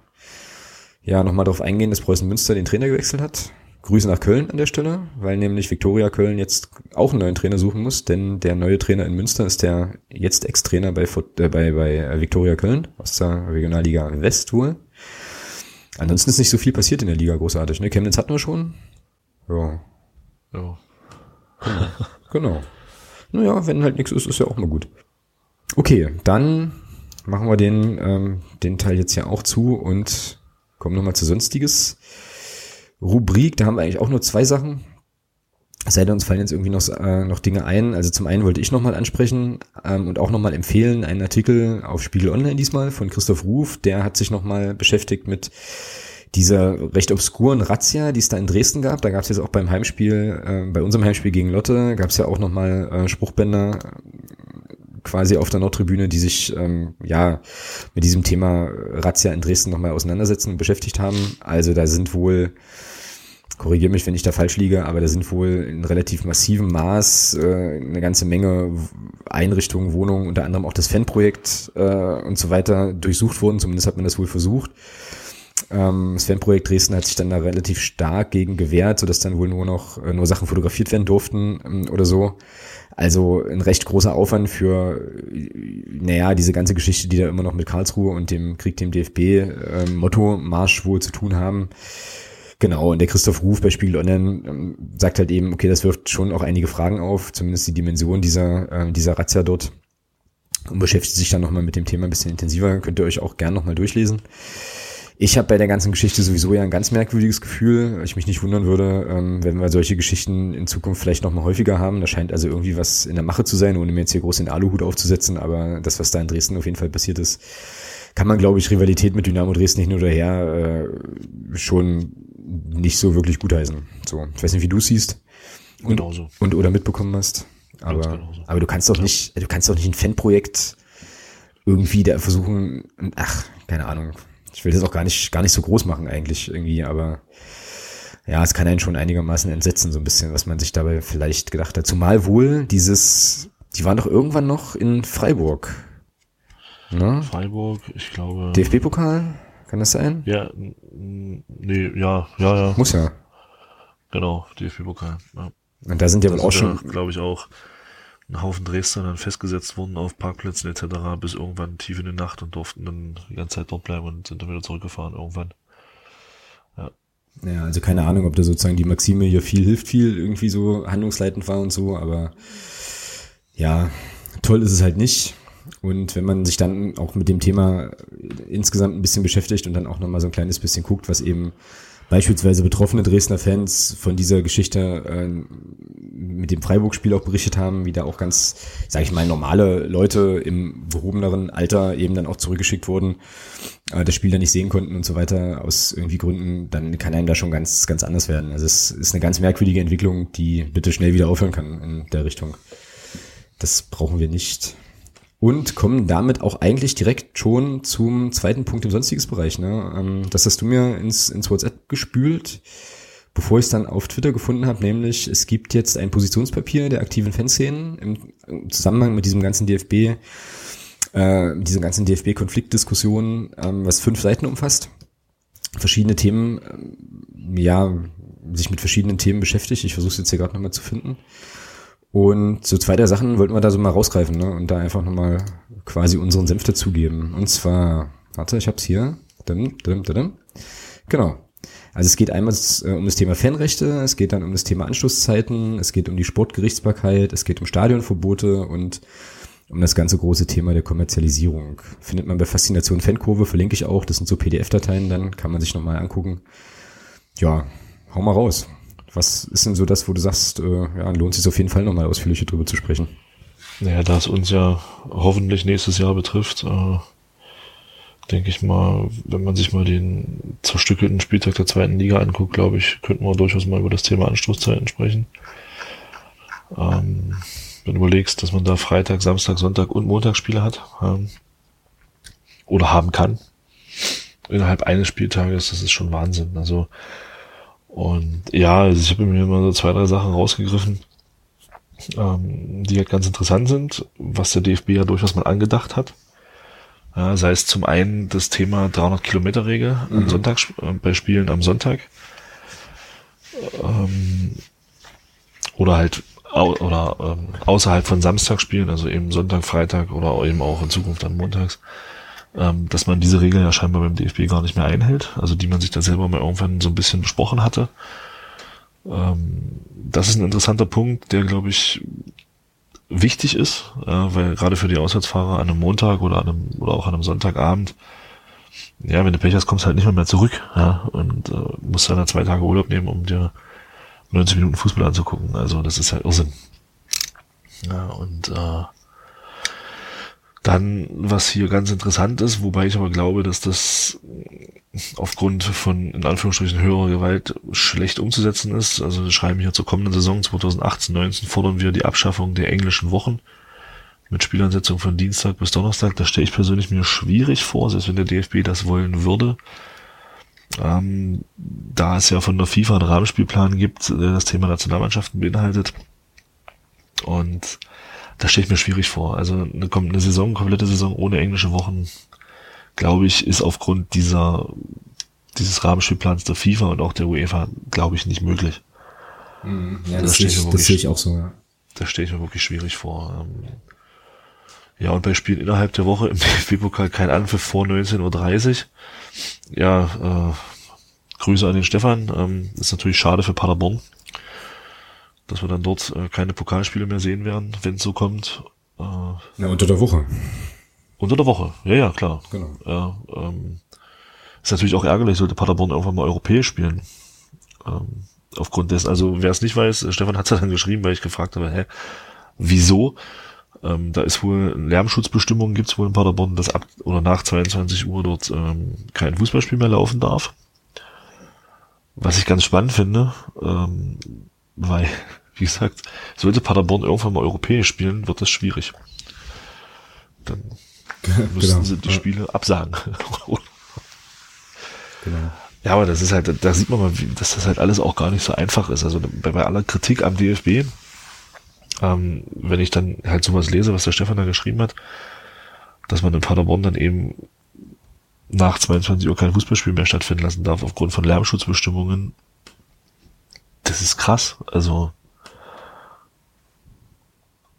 ja nochmal darauf eingehen, dass Preußen Münster den Trainer gewechselt hat. Grüße nach Köln an der Stelle, weil nämlich Viktoria Köln jetzt auch einen neuen Trainer suchen muss, denn der neue Trainer in Münster ist der jetzt Ex-Trainer bei, äh, bei, bei Viktoria Köln aus der Regionalliga West wohl. Ansonsten ist nicht so viel passiert in der Liga großartig. Ne? Chemnitz hatten wir schon. Ja, Ja. Genau. Naja, wenn halt nichts ist, ist ja auch mal gut. Okay, dann machen wir den, ähm, den Teil jetzt ja auch zu und kommen nochmal zu Sonstiges. Rubrik, da haben wir eigentlich auch nur zwei Sachen. Es sei denn, uns fallen jetzt irgendwie noch, äh, noch Dinge ein. Also zum einen wollte ich nochmal ansprechen ähm, und auch nochmal empfehlen, einen Artikel auf Spiegel Online diesmal von Christoph Ruf. Der hat sich nochmal beschäftigt mit dieser recht obskuren Razzia, die es da in Dresden gab. Da gab es jetzt auch beim Heimspiel, äh, bei unserem Heimspiel gegen Lotte, gab es ja auch nochmal äh, Spruchbänder äh, quasi auf der Nordtribüne, die sich ähm, ja mit diesem Thema Razzia in Dresden nochmal auseinandersetzen und beschäftigt haben. Also da sind wohl korrigiere mich, wenn ich da falsch liege, aber da sind wohl in relativ massivem Maß äh, eine ganze Menge Einrichtungen, Wohnungen, unter anderem auch das Fanprojekt äh, und so weiter durchsucht worden. Zumindest hat man das wohl versucht. Ähm, das Fanprojekt Dresden hat sich dann da relativ stark gegen gewehrt, sodass dann wohl nur noch äh, nur Sachen fotografiert werden durften ähm, oder so. Also ein recht großer Aufwand für, naja, diese ganze Geschichte, die da immer noch mit Karlsruhe und dem Krieg dem DFB äh, Marsch wohl zu tun haben. Genau, und der Christoph Ruf bei Spiegel Online ähm, sagt halt eben, okay, das wirft schon auch einige Fragen auf, zumindest die Dimension dieser, äh, dieser Razzia dort. Und beschäftigt sich dann nochmal mit dem Thema ein bisschen intensiver, könnt ihr euch auch gern nochmal durchlesen. Ich habe bei der ganzen Geschichte sowieso ja ein ganz merkwürdiges Gefühl. Ich mich nicht wundern würde, ähm, wenn wir solche Geschichten in Zukunft vielleicht noch mal häufiger haben. Da scheint also irgendwie was in der Mache zu sein, ohne mir jetzt hier groß den Aluhut aufzusetzen. Aber das, was da in Dresden auf jeden Fall passiert ist, kann man, glaube ich, Rivalität mit Dynamo Dresden hin oder her äh, schon nicht so wirklich gutheißen. So, ich weiß nicht, wie du siehst und, genauso. und oder mitbekommen hast. Aber, aber du kannst doch nicht, du kannst doch nicht ein Fanprojekt irgendwie da versuchen, ach, keine Ahnung, ich will das auch gar nicht, gar nicht so groß machen eigentlich irgendwie, aber ja, es kann einen schon einigermaßen entsetzen, so ein bisschen, was man sich dabei vielleicht gedacht hat. Zumal wohl dieses, die waren doch irgendwann noch in Freiburg. Ne? Freiburg, ich glaube. DFB-Pokal? Kann das sein? Ja, nee, ja, ja, ja. Muss ja. Genau, DFB-Pokal. Ja. Und da sind ja wohl auch schon. Glaube ich auch ein Haufen Dresdner dann festgesetzt wurden auf Parkplätzen etc. bis irgendwann tief in die Nacht und durften dann die ganze Zeit dort bleiben und sind dann wieder zurückgefahren irgendwann. Ja. Ja, also keine Ahnung, ob da sozusagen die Maxime hier viel hilft viel irgendwie so handlungsleitend war und so, aber ja, toll ist es halt nicht. Und wenn man sich dann auch mit dem Thema insgesamt ein bisschen beschäftigt und dann auch nochmal so ein kleines bisschen guckt, was eben beispielsweise betroffene Dresdner Fans von dieser Geschichte äh, mit dem Freiburg-Spiel auch berichtet haben, wie da auch ganz, sage ich mal, normale Leute im behobeneren Alter eben dann auch zurückgeschickt wurden, äh, das Spiel dann nicht sehen konnten und so weiter aus irgendwie Gründen, dann kann einem da schon ganz, ganz anders werden. Also es ist eine ganz merkwürdige Entwicklung, die bitte schnell wieder aufhören kann in der Richtung. Das brauchen wir nicht und kommen damit auch eigentlich direkt schon zum zweiten Punkt im sonstiges Bereich. Ne? Ähm, das hast du mir ins, ins WhatsApp gespült, bevor ich es dann auf Twitter gefunden habe, nämlich es gibt jetzt ein Positionspapier der aktiven Fanszenen im, Zusammenhang mit diesem ganzen DFB, äh, mit diesen ganzen DFB-Konfliktdiskussionen, ähm, was fünf Seiten umfasst, verschiedene Themen, ähm, ja, sich mit verschiedenen Themen beschäftigt. Ich versuche es jetzt hier gerade nochmal zu finden. Und so zwei der Sachen wollten wir da so mal rausgreifen ne? und da einfach nochmal quasi unseren Senf dazugeben. Und zwar, warte, ich hab's hier. Dim, dim, dim. Genau. Also es geht einmal äh, um das Thema Fanrechte, es geht dann um das Thema Anschlusszeiten, es geht um die Sportgerichtsbarkeit, es geht um Stadionverbote und um das ganze große Thema der Kommerzialisierung. Findet man bei Faszination Fankurve, verlinke ich auch. Das sind so PDF-Dateien, dann kann man sich nochmal angucken. Ja, hau mal raus. Was ist denn so das, wo du sagst, äh, ja, lohnt sich auf jeden Fall nochmal ausführlicher drüber zu sprechen? Naja, da es uns ja hoffentlich nächstes Jahr betrifft, äh, denke ich mal, wenn man sich mal den zerstückelten Spieltag der zweiten Liga anguckt, glaube ich, könnten wir durchaus mal über das Thema Anstoßzeiten sprechen. Ähm, wenn du überlegst, dass man da Freitag, Samstag, Sonntag und Montagsspiele hat ähm, oder haben kann innerhalb eines Spieltages, das ist schon Wahnsinn. Also und ja, also ich habe mir mal so zwei, drei Sachen rausgegriffen, ähm, die halt ganz interessant sind, was der DFB ja durchaus mal angedacht hat. Ja, sei es zum einen das Thema 300 Kilometer Regel mhm. Sonntag, äh, bei Spielen am Sonntag. Ähm, oder halt au oder ähm, außerhalb von Samstagspielen, also eben Sonntag, Freitag oder eben auch in Zukunft dann montags ähm, dass man diese Regeln ja scheinbar beim DFB gar nicht mehr einhält, also die man sich da selber mal irgendwann so ein bisschen besprochen hatte. Ähm, das ist ein interessanter Punkt, der, glaube ich, wichtig ist, äh, weil gerade für die Auswärtsfahrer an einem Montag oder an einem oder auch an einem Sonntagabend, ja, wenn du Pech hast, kommst du halt nicht mehr, mehr zurück, ja, und äh, musst dann zwei Tage Urlaub nehmen, um dir 90 Minuten Fußball anzugucken. Also das ist halt Irrsinn. Ja, und äh, dann, was hier ganz interessant ist, wobei ich aber glaube, dass das aufgrund von, in Anführungsstrichen, höherer Gewalt schlecht umzusetzen ist. Also wir schreiben hier zur kommenden Saison 2018-19 fordern wir die Abschaffung der englischen Wochen mit Spielansetzung von Dienstag bis Donnerstag. Das stelle ich persönlich mir schwierig vor, selbst wenn der DFB das wollen würde. ähm, da es ja von der FIFA einen Rahmenspielplan gibt, der das Thema Nationalmannschaften beinhaltet. Und das stelle ich mir schwierig vor. Also eine, eine Saison, eine komplette Saison ohne englische Wochen, glaube ich, ist aufgrund dieser dieses Rahmenspielplans der FIFA und auch der UEFA, glaube ich, nicht möglich. Mhm. Ja, das, das, ich, das sehe ich auch so. Ja. Das stelle ich mir wirklich schwierig vor. Ähm, ja, und bei Spielen innerhalb der Woche im DFB-Pokal kein Anpfiff vor 19.30 Uhr. Ja, äh, Grüße an den Stefan. Ähm, ist natürlich schade für Paderborn, dass wir dann dort äh, keine Pokalspiele mehr sehen werden, wenn es so kommt. Äh, ja, unter der Woche. Unter der Woche, ja, ja, klar. Genau. Ja, ähm, ist natürlich auch ärgerlich, sollte Paderborn irgendwann mal europäisch spielen. Ähm, aufgrund dessen, also wer es nicht weiß, Stefan hat es ja dann geschrieben, weil ich gefragt habe, hä, wieso? Ähm, da ist wohl Lärmschutzbestimmungen gibt es wohl in Paderborn, dass ab oder nach 22 Uhr dort ähm, kein Fußballspiel mehr laufen darf. Was ich ganz spannend finde, ähm, weil, wie gesagt, sollte Paderborn irgendwann mal europäisch spielen, wird das schwierig. Dann müssen genau. sie die Spiele absagen. genau. Ja, aber das ist halt, da sieht man mal, wie, dass das halt alles auch gar nicht so einfach ist. Also bei, bei aller Kritik am DFB, ähm, wenn ich dann halt sowas lese, was der Stefan da geschrieben hat, dass man in Paderborn dann eben nach 22 Uhr kein Fußballspiel mehr stattfinden lassen darf aufgrund von Lärmschutzbestimmungen. Das ist krass. Also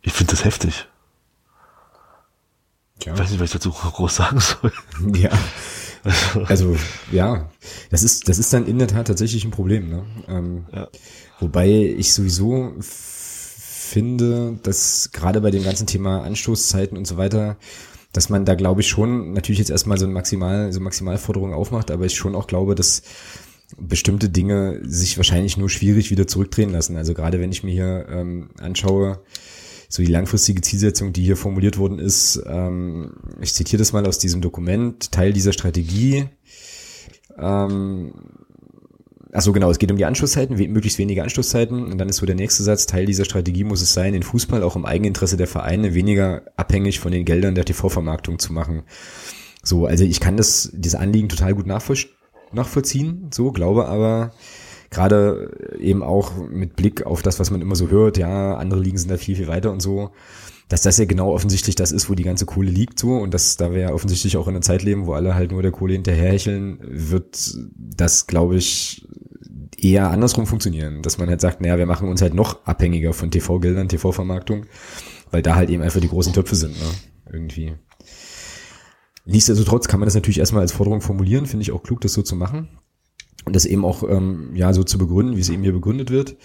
ich finde das heftig. Ja. Ich weiß nicht, was ich dazu groß sagen soll. Ja. Also ja, das ist das ist dann in der Tat tatsächlich ein Problem. Ne? Ähm, ja. Wobei ich sowieso finde, dass gerade bei dem ganzen Thema Anstoßzeiten und so weiter, dass man da glaube ich schon natürlich jetzt erstmal so ein Maximal, so Maximalforderung aufmacht, aber ich schon auch glaube, dass bestimmte Dinge sich wahrscheinlich nur schwierig wieder zurückdrehen lassen. Also gerade wenn ich mir hier ähm, anschaue, so die langfristige Zielsetzung, die hier formuliert worden ist, ähm, ich zitiere das mal aus diesem Dokument, Teil dieser Strategie, ähm, Achso, genau, es geht um die Anschlusszeiten, möglichst wenige Anschlusszeiten. Und dann ist so der nächste Satz, Teil dieser Strategie muss es sein, den Fußball auch im Eigeninteresse der Vereine weniger abhängig von den Geldern der TV-Vermarktung zu machen. So, also ich kann das, dieses Anliegen total gut nachvollziehen, so, glaube aber, gerade eben auch mit Blick auf das, was man immer so hört, ja, andere Ligen sind da viel, viel weiter und so, dass das ja genau offensichtlich das ist, wo die ganze Kohle liegt so und dass da wir ja offensichtlich auch in einer Zeit leben, wo alle halt nur der Kohle hinterherhecheln, wird das, glaube ich, eher andersrum funktionieren, dass man halt sagt, naja, wir machen uns halt noch abhängiger von TV-Geldern, TV-Vermarktung, weil da halt eben einfach die großen Töpfe sind, ne? irgendwie. Nichtsdestotrotz kann man das natürlich erstmal als Forderung formulieren, finde ich auch klug, das so zu machen das eben auch ähm, ja so zu begründen, wie es eben hier begründet wird,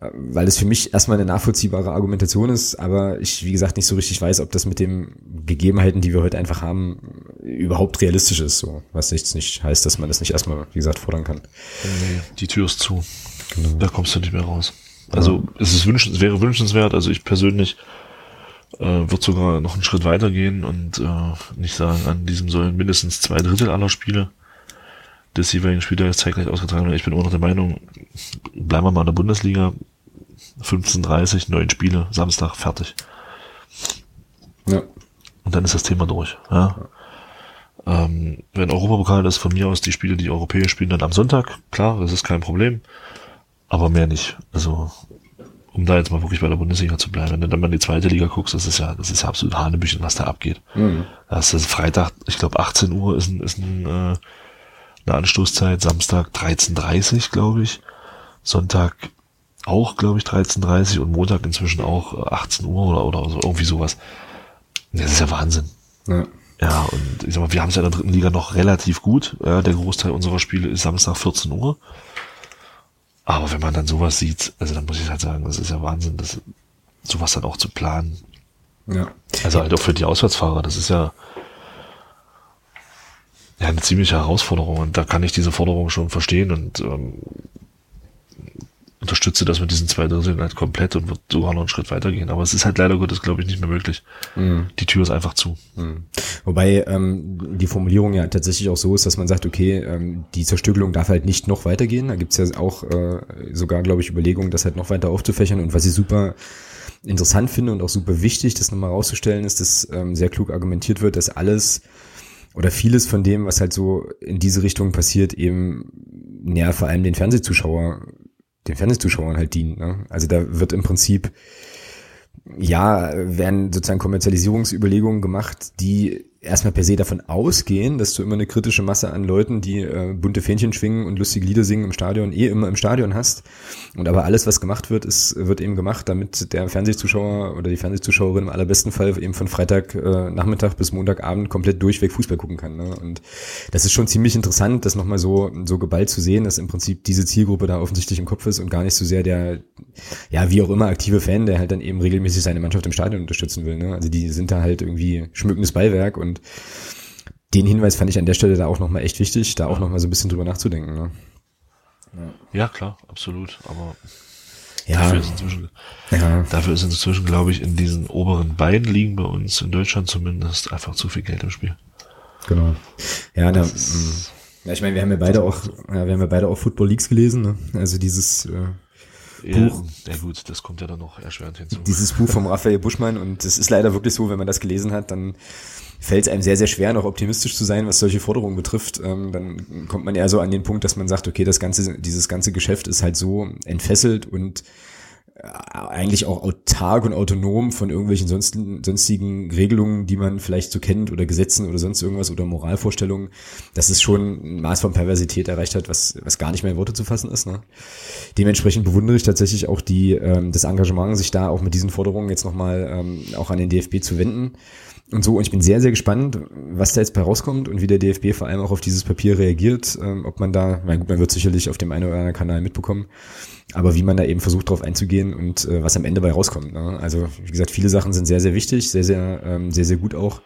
äh, weil es für mich erstmal eine nachvollziehbare Argumentation ist, aber ich wie gesagt nicht so richtig weiß, ob das mit den Gegebenheiten, die wir heute einfach haben, überhaupt realistisch ist. So, was jetzt nicht heißt, dass man das nicht erstmal wie gesagt fordern kann. Die Tür ist zu. Genau. Da kommst du nicht mehr raus. Also ja. es ist wünschens, wäre wünschenswert. Also ich persönlich äh, würde sogar noch einen Schritt weiter gehen und äh, nicht sagen, an diesem sollen mindestens zwei Drittel aller Spiele des jeweiligen Spieltags zeitgleich ausgetragen werden. Ich bin immer noch der Meinung, bleiben wir mal in der Bundesliga. 15.30, neun Spiele, Samstag, fertig. Ja. Und dann ist das Thema durch. Ja. ja. Ähm, wenn Europapokal ist, von mir aus die Spiele, die europäisch spielen, dann am Sonntag, klar, das ist kein Problem. Aber mehr nicht. Also, um da jetzt mal wirklich bei der Bundesliga zu bleiben. Wenn du dann mal in die zweite Liga guckst, das ist ja, das ist ja absolut Hanebüchen, was da abgeht. Mhm. Das ist Freitag, ich glaube 18 Uhr ist ein, ist ein äh, eine Anstoßzeit, Samstag 13.30 glaube ich, Sonntag auch, glaube ich, 13.30 und Montag inzwischen auch 18 Uhr oder, oder so, irgendwie sowas. Das ist ja Wahnsinn. Ja. ja, und ich sag mal, wir haben es ja in der dritten Liga noch relativ gut. Ja, der Großteil unserer Spiele ist Samstag 14 Uhr. Aber wenn man dann sowas sieht, also dann muss ich halt sagen, das ist ja Wahnsinn, das, sowas dann auch zu planen. Ja. Also halt auch für die Auswärtsfahrer, das ist ja, ja eine ziemliche Herausforderung und da kann ich diese Forderung schon verstehen und ähm, unterstütze das mit diesen zwei Dritteln halt komplett und wird sogar noch einen Schritt weitergehen. Aber es ist halt leider Gottes, glaube ich, nicht mehr möglich. Mhm. Die Tür ist einfach zu. Mhm. Wobei ähm, die Formulierung ja tatsächlich auch so ist, dass man sagt, okay, ähm, die Zerstückelung darf halt nicht noch weitergehen. Da gibt's ja auch äh, sogar, glaube ich, Überlegungen, das halt noch weiter aufzufächern. Und was ich super interessant finde und auch super wichtig, das nochmal rauszustellen, ist, dass ähm, sehr klug argumentiert wird, dass alles oder vieles von dem, was halt so in diese Richtung passiert, eben ja vor allem den Fernsehzuschauer, den Fernsehzuschauern halt dient. Ne? Also da wird im Prinzip ja, werden sozusagen Kommerzialisierungsüberlegungen gemacht, die erstmal per se davon ausgehen, dass du immer eine kritische Masse an Leuten, die äh, bunte Fähnchen schwingen und lustige Lieder singen im Stadion, eh immer im Stadion hast. Und aber alles, was gemacht wird, ist, wird eben gemacht, damit der Fernsehzuschauer oder die Fernsehzuschauerin im allerbesten Fall eben von Freitag äh, Nachmittag bis Montagabend komplett durchweg Fußball gucken kann. Ne? Und das ist schon ziemlich interessant, das nochmal so, so geballt zu sehen, dass im Prinzip diese Zielgruppe da offensichtlich im Kopf ist und gar nicht so sehr der, ja, wie auch immer aktive Fan, der halt dann eben regelmäßig seine Mannschaft im Stadion unterstützen will. Ne? Also die sind da halt irgendwie schmückendes Beiwerk und den Hinweis fand ich an der Stelle da auch nochmal echt wichtig, da auch nochmal so ein bisschen drüber nachzudenken. Ne? Ja. ja, klar, absolut. Aber ja. dafür, ist inzwischen, ja. dafür ist inzwischen, glaube ich, in diesen oberen beiden Ligen bei uns, in Deutschland zumindest, einfach zu viel Geld im Spiel. Genau. Ja, da, ja, ich meine, wir haben ja beide auch, ja, wir haben ja beide auch Football Leagues gelesen, ne? Also dieses äh, Buch. Ja, gut, das kommt ja dann noch erschwerend hinzu. Dieses Buch vom Raphael Buschmann und es ist leider wirklich so, wenn man das gelesen hat, dann fällt es einem sehr, sehr schwer, noch optimistisch zu sein, was solche Forderungen betrifft. Ähm, dann kommt man eher so an den Punkt, dass man sagt, okay, das ganze, dieses ganze Geschäft ist halt so entfesselt und äh, eigentlich auch autark und autonom von irgendwelchen sonstigen, sonstigen Regelungen, die man vielleicht so kennt oder Gesetzen oder sonst irgendwas oder Moralvorstellungen, dass es schon ein Maß von Perversität erreicht hat, was, was gar nicht mehr in Worte zu fassen ist. Ne? Dementsprechend bewundere ich tatsächlich auch die, ähm, das Engagement, sich da auch mit diesen Forderungen jetzt nochmal ähm, auch an den DFB zu wenden und so. Und ich bin sehr, sehr gespannt, was da jetzt bei rauskommt und wie der DFB vor allem auch auf dieses Papier reagiert. Ähm, ob man da, mein, gut, man wird sicherlich auf dem einen oder anderen Kanal mitbekommen, aber wie man da eben versucht, darauf einzugehen und äh, was am Ende bei rauskommt. Ne? Also, wie gesagt, viele Sachen sind sehr, sehr wichtig, sehr, sehr, ähm, sehr, sehr gut auch.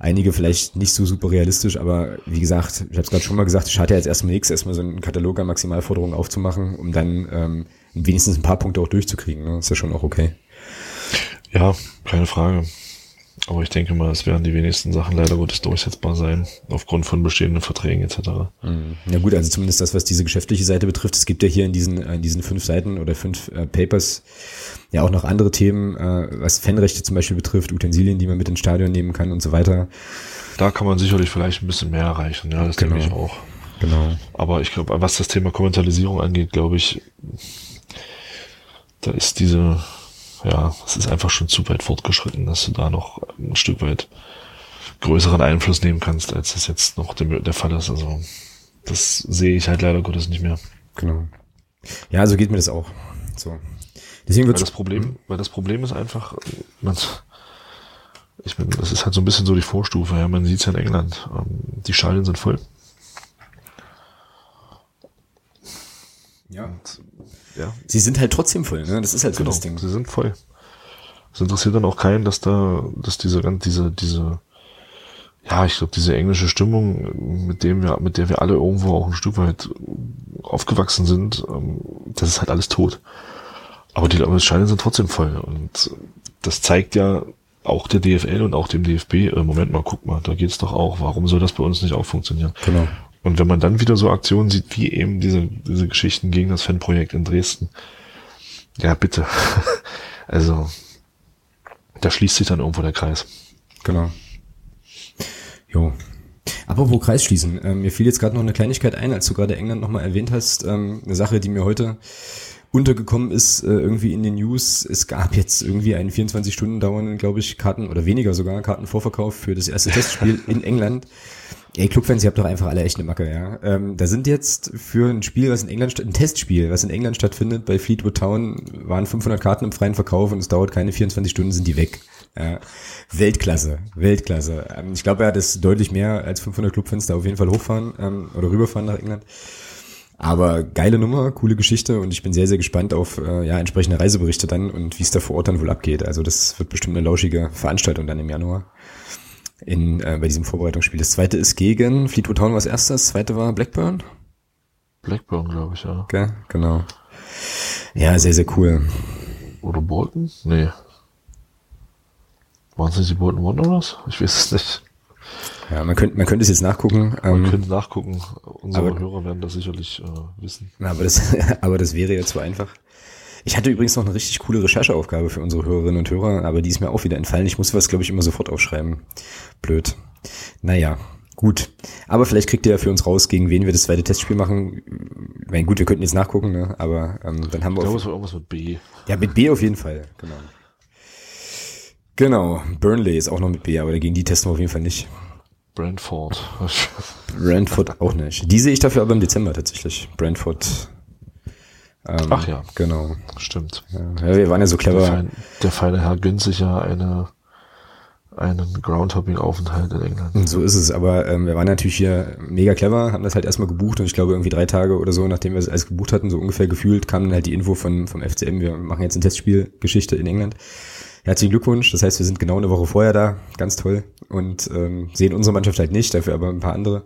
Einige vielleicht nicht so super realistisch, aber wie gesagt, ich habe es gerade schon mal gesagt, ich hatte jetzt erstmal nichts, erstmal so einen Katalog an Maximalforderungen aufzumachen, um dann ähm, wenigstens ein paar Punkte auch durchzukriegen. Ne? Ist ja schon auch okay. Ja, keine Frage. Aber ich denke mal, es werden die wenigsten Sachen leider Gottes durchsetzbar sein, aufgrund von bestehenden Verträgen etc. Mhm. Ja gut, also zumindest das, was diese geschäftliche Seite betrifft. Es gibt ja hier in diesen, in diesen fünf Seiten oder fünf äh, Papers ja auch noch andere Themen, äh, was Fanrechte zum Beispiel betrifft, Utensilien, die man mit ins Stadion nehmen kann und so weiter. Da kann man sicherlich vielleicht ein bisschen mehr erreichen, ja, das genau. denke ich auch. Genau. Aber ich glaube, was das Thema Kommentalisierung angeht, glaube ich, da ist diese ja, es ist einfach schon zu weit fortgeschritten, dass du da noch ein Stück weit größeren Einfluss nehmen kannst, als das jetzt noch der, der Fall ist. Also das sehe ich halt leider Gottes nicht mehr. Genau. Ja, so geht mir das auch. So. Deswegen wird das Problem, weil das Problem ist einfach, man, ich bin, das ist halt so ein bisschen so die Vorstufe. Ja, man sieht es ja in England. Ähm, die Stadien sind voll. Ja. Und ja. Sie sind halt trotzdem voll, ne? Das ist halt genau, so das Ding. Sie sind voll. Es interessiert dann auch keinen, dass da, dass diese, diese, diese, ja, ich glaube, diese englische Stimmung, mit dem wir, mit der wir alle irgendwo auch ein Stück weit aufgewachsen sind, ähm, das ist halt alles tot. Aber die Scheine sind trotzdem voll. Und das zeigt ja auch der DFL und auch dem DFB, äh, Moment mal, guck mal, da geht's doch auch. Warum soll das bei uns nicht auch funktionieren? Genau. Und wenn man dann wieder so Aktionen sieht, wie eben diese, diese Geschichten gegen das Fanprojekt in Dresden, ja, bitte. also, da schließt sich dann irgendwo der Kreis. Genau. Jo. Aber wo Kreis schließen, ähm, mir fiel jetzt gerade noch eine Kleinigkeit ein, als du gerade England nochmal erwähnt hast, ähm, eine Sache, die mir heute untergekommen ist, äh, irgendwie in den News. Es gab jetzt irgendwie einen 24 Stunden dauernden, glaube ich, Karten oder weniger sogar Kartenvorverkauf für das erste Testspiel in England. Ey, Clubfans, ihr habt doch einfach alle echt eine Macke, ja. Ähm, da sind jetzt für ein Spiel, was in England, ein Testspiel, was in England stattfindet, bei Fleetwood Town, waren 500 Karten im freien Verkauf und es dauert keine 24 Stunden, sind die weg. Ja. Weltklasse, Weltklasse. Ähm, ich glaube, er hat es deutlich mehr als 500 Clubfans da auf jeden Fall hochfahren ähm, oder rüberfahren nach England. Aber geile Nummer, coole Geschichte und ich bin sehr, sehr gespannt auf äh, ja, entsprechende Reiseberichte dann und wie es da vor Ort dann wohl abgeht. Also das wird bestimmt eine lauschige Veranstaltung dann im Januar in, äh, bei diesem Vorbereitungsspiel. Das zweite ist gegen Fleetwood Town war das erste, das zweite war Blackburn. Blackburn, glaube ich, ja. Okay, genau. Ja, sehr, sehr cool. Oder Bolton? Nee. Waren es nicht die Bolton Wanderers? Ich weiß es nicht. Ja, man könnte, man könnte es jetzt nachgucken. Man ähm, könnte nachgucken. Unsere aber, Hörer werden das sicherlich äh, wissen. Aber das, aber das wäre ja zu einfach. Ich hatte übrigens noch eine richtig coole Rechercheaufgabe für unsere Hörerinnen und Hörer, aber die ist mir auch wieder entfallen. Ich muss was, glaube ich, immer sofort aufschreiben. Blöd. Naja, Gut. Aber vielleicht kriegt ihr ja für uns raus, gegen wen wir das zweite Testspiel machen. Ich meine, gut, wir könnten jetzt nachgucken, ne? aber ähm, dann haben wir Ich glaube, auf, es war irgendwas mit B. Ja, mit B auf jeden Fall, genau. Genau, Burnley ist auch noch mit B, aber gegen die testen wir auf jeden Fall nicht. Brentford. Brentford auch nicht. Die sehe ich dafür aber im Dezember tatsächlich. Brentford. Ähm, Ach ja. Genau. Stimmt. Ja, wir waren ja so Der, clever. der feine Herr gönnt sich ja eine, einen Groundhopping-Aufenthalt in England. So ist es, aber ähm, wir waren natürlich hier mega clever, haben das halt erstmal gebucht und ich glaube irgendwie drei Tage oder so, nachdem wir es alles gebucht hatten, so ungefähr gefühlt, kam dann halt die Info von, vom FCM, wir machen jetzt eine Testspielgeschichte in England. Herzlichen Glückwunsch, das heißt, wir sind genau eine Woche vorher da, ganz toll und ähm, sehen unsere Mannschaft halt nicht, dafür aber ein paar andere.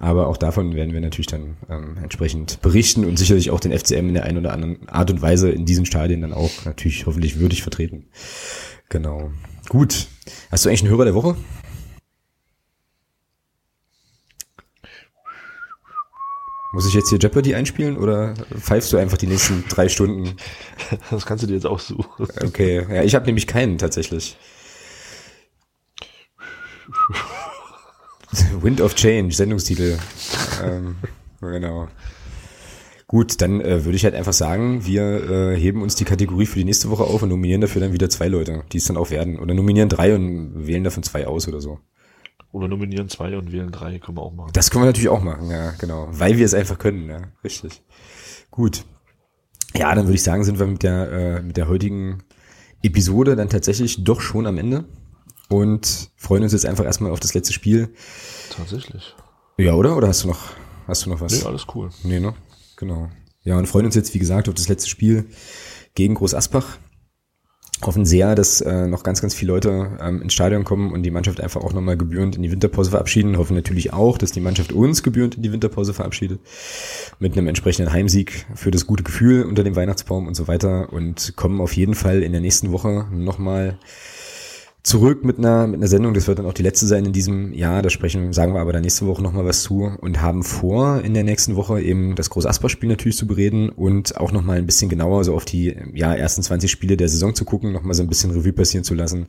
Aber auch davon werden wir natürlich dann ähm, entsprechend berichten und sicherlich auch den FCM in der einen oder anderen Art und Weise in diesen Stadien dann auch natürlich hoffentlich würdig vertreten. Genau. Gut. Hast du eigentlich einen Hörer der Woche? Muss ich jetzt hier Jeopardy einspielen oder pfeifst du einfach die nächsten drei Stunden? Das kannst du dir jetzt aussuchen. Okay, ja, ich habe nämlich keinen tatsächlich. Wind of Change, Sendungstitel. ähm, genau. Gut, dann äh, würde ich halt einfach sagen, wir äh, heben uns die Kategorie für die nächste Woche auf und nominieren dafür dann wieder zwei Leute, die es dann auch werden. Oder nominieren drei und wählen davon zwei aus oder so. Oder nominieren zwei und wählen drei, können wir auch machen. Das können wir natürlich auch machen, ja, genau. Weil wir es einfach können, ja, richtig. Gut. Ja, dann würde ich sagen, sind wir mit der, äh, mit der heutigen Episode dann tatsächlich doch schon am Ende und freuen uns jetzt einfach erstmal auf das letzte Spiel. Tatsächlich. Ja, oder? Oder hast du noch, hast du noch was? Nee, alles cool. Nee, ne? Genau. Ja, und freuen uns jetzt, wie gesagt, auf das letzte Spiel gegen Groß Asbach. Hoffen sehr, dass äh, noch ganz, ganz viele Leute ähm, ins Stadion kommen und die Mannschaft einfach auch nochmal gebührend in die Winterpause verabschieden. Hoffen natürlich auch, dass die Mannschaft uns gebührend in die Winterpause verabschiedet. Mit einem entsprechenden Heimsieg für das gute Gefühl unter dem Weihnachtsbaum und so weiter. Und kommen auf jeden Fall in der nächsten Woche nochmal zurück mit einer, mit einer Sendung. Das wird dann auch die letzte sein in diesem Jahr. Da sprechen, sagen wir aber dann nächste Woche nochmal was zu und haben vor, in der nächsten Woche eben das groß Asper-Spiel natürlich zu bereden und auch nochmal ein bisschen genauer so auf die, ja, ersten 20 Spiele der Saison zu gucken, nochmal so ein bisschen Revue passieren zu lassen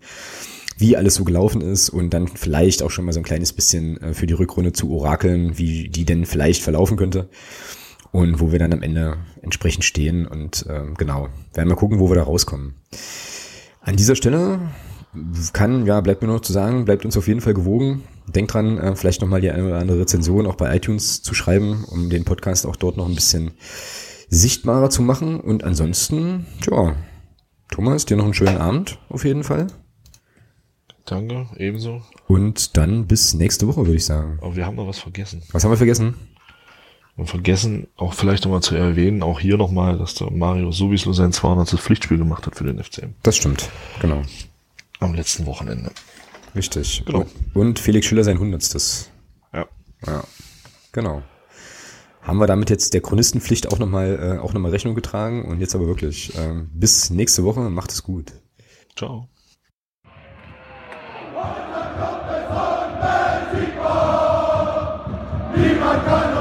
wie alles so gelaufen ist und dann vielleicht auch schon mal so ein kleines bisschen äh, für die Rückrunde zu orakeln, wie die denn vielleicht verlaufen könnte und wo wir dann am Ende entsprechend stehen und ähm, genau, werden wir gucken, wo wir da rauskommen. An dieser Stelle kann, ja, bleibt mir nur noch zu sagen, bleibt uns auf jeden Fall gewogen. Denkt dran, äh, vielleicht nochmal die eine oder andere Rezension auch bei iTunes zu schreiben, um den Podcast auch dort noch ein bisschen sichtbarer zu machen. Und ansonsten, ja, Thomas, dir noch einen schönen Abend auf jeden Fall. Danke, ebenso. Und dann bis nächste Woche, würde ich sagen. Aber wir haben noch was vergessen. Was haben wir vergessen? Und vergessen, auch vielleicht nochmal zu erwähnen, auch hier nochmal, dass der Mario sowieso sein 200. Pflichtspiel gemacht hat für den FCM. Das stimmt, genau. Am letzten Wochenende. Richtig. Genau. Und Felix Schüler sein Hundertstes. Ja. Ja. Genau. Haben wir damit jetzt der Chronistenpflicht auch nochmal äh, noch Rechnung getragen und jetzt aber wirklich. Äh, bis nächste Woche, macht es gut. Ciao. Niemand kann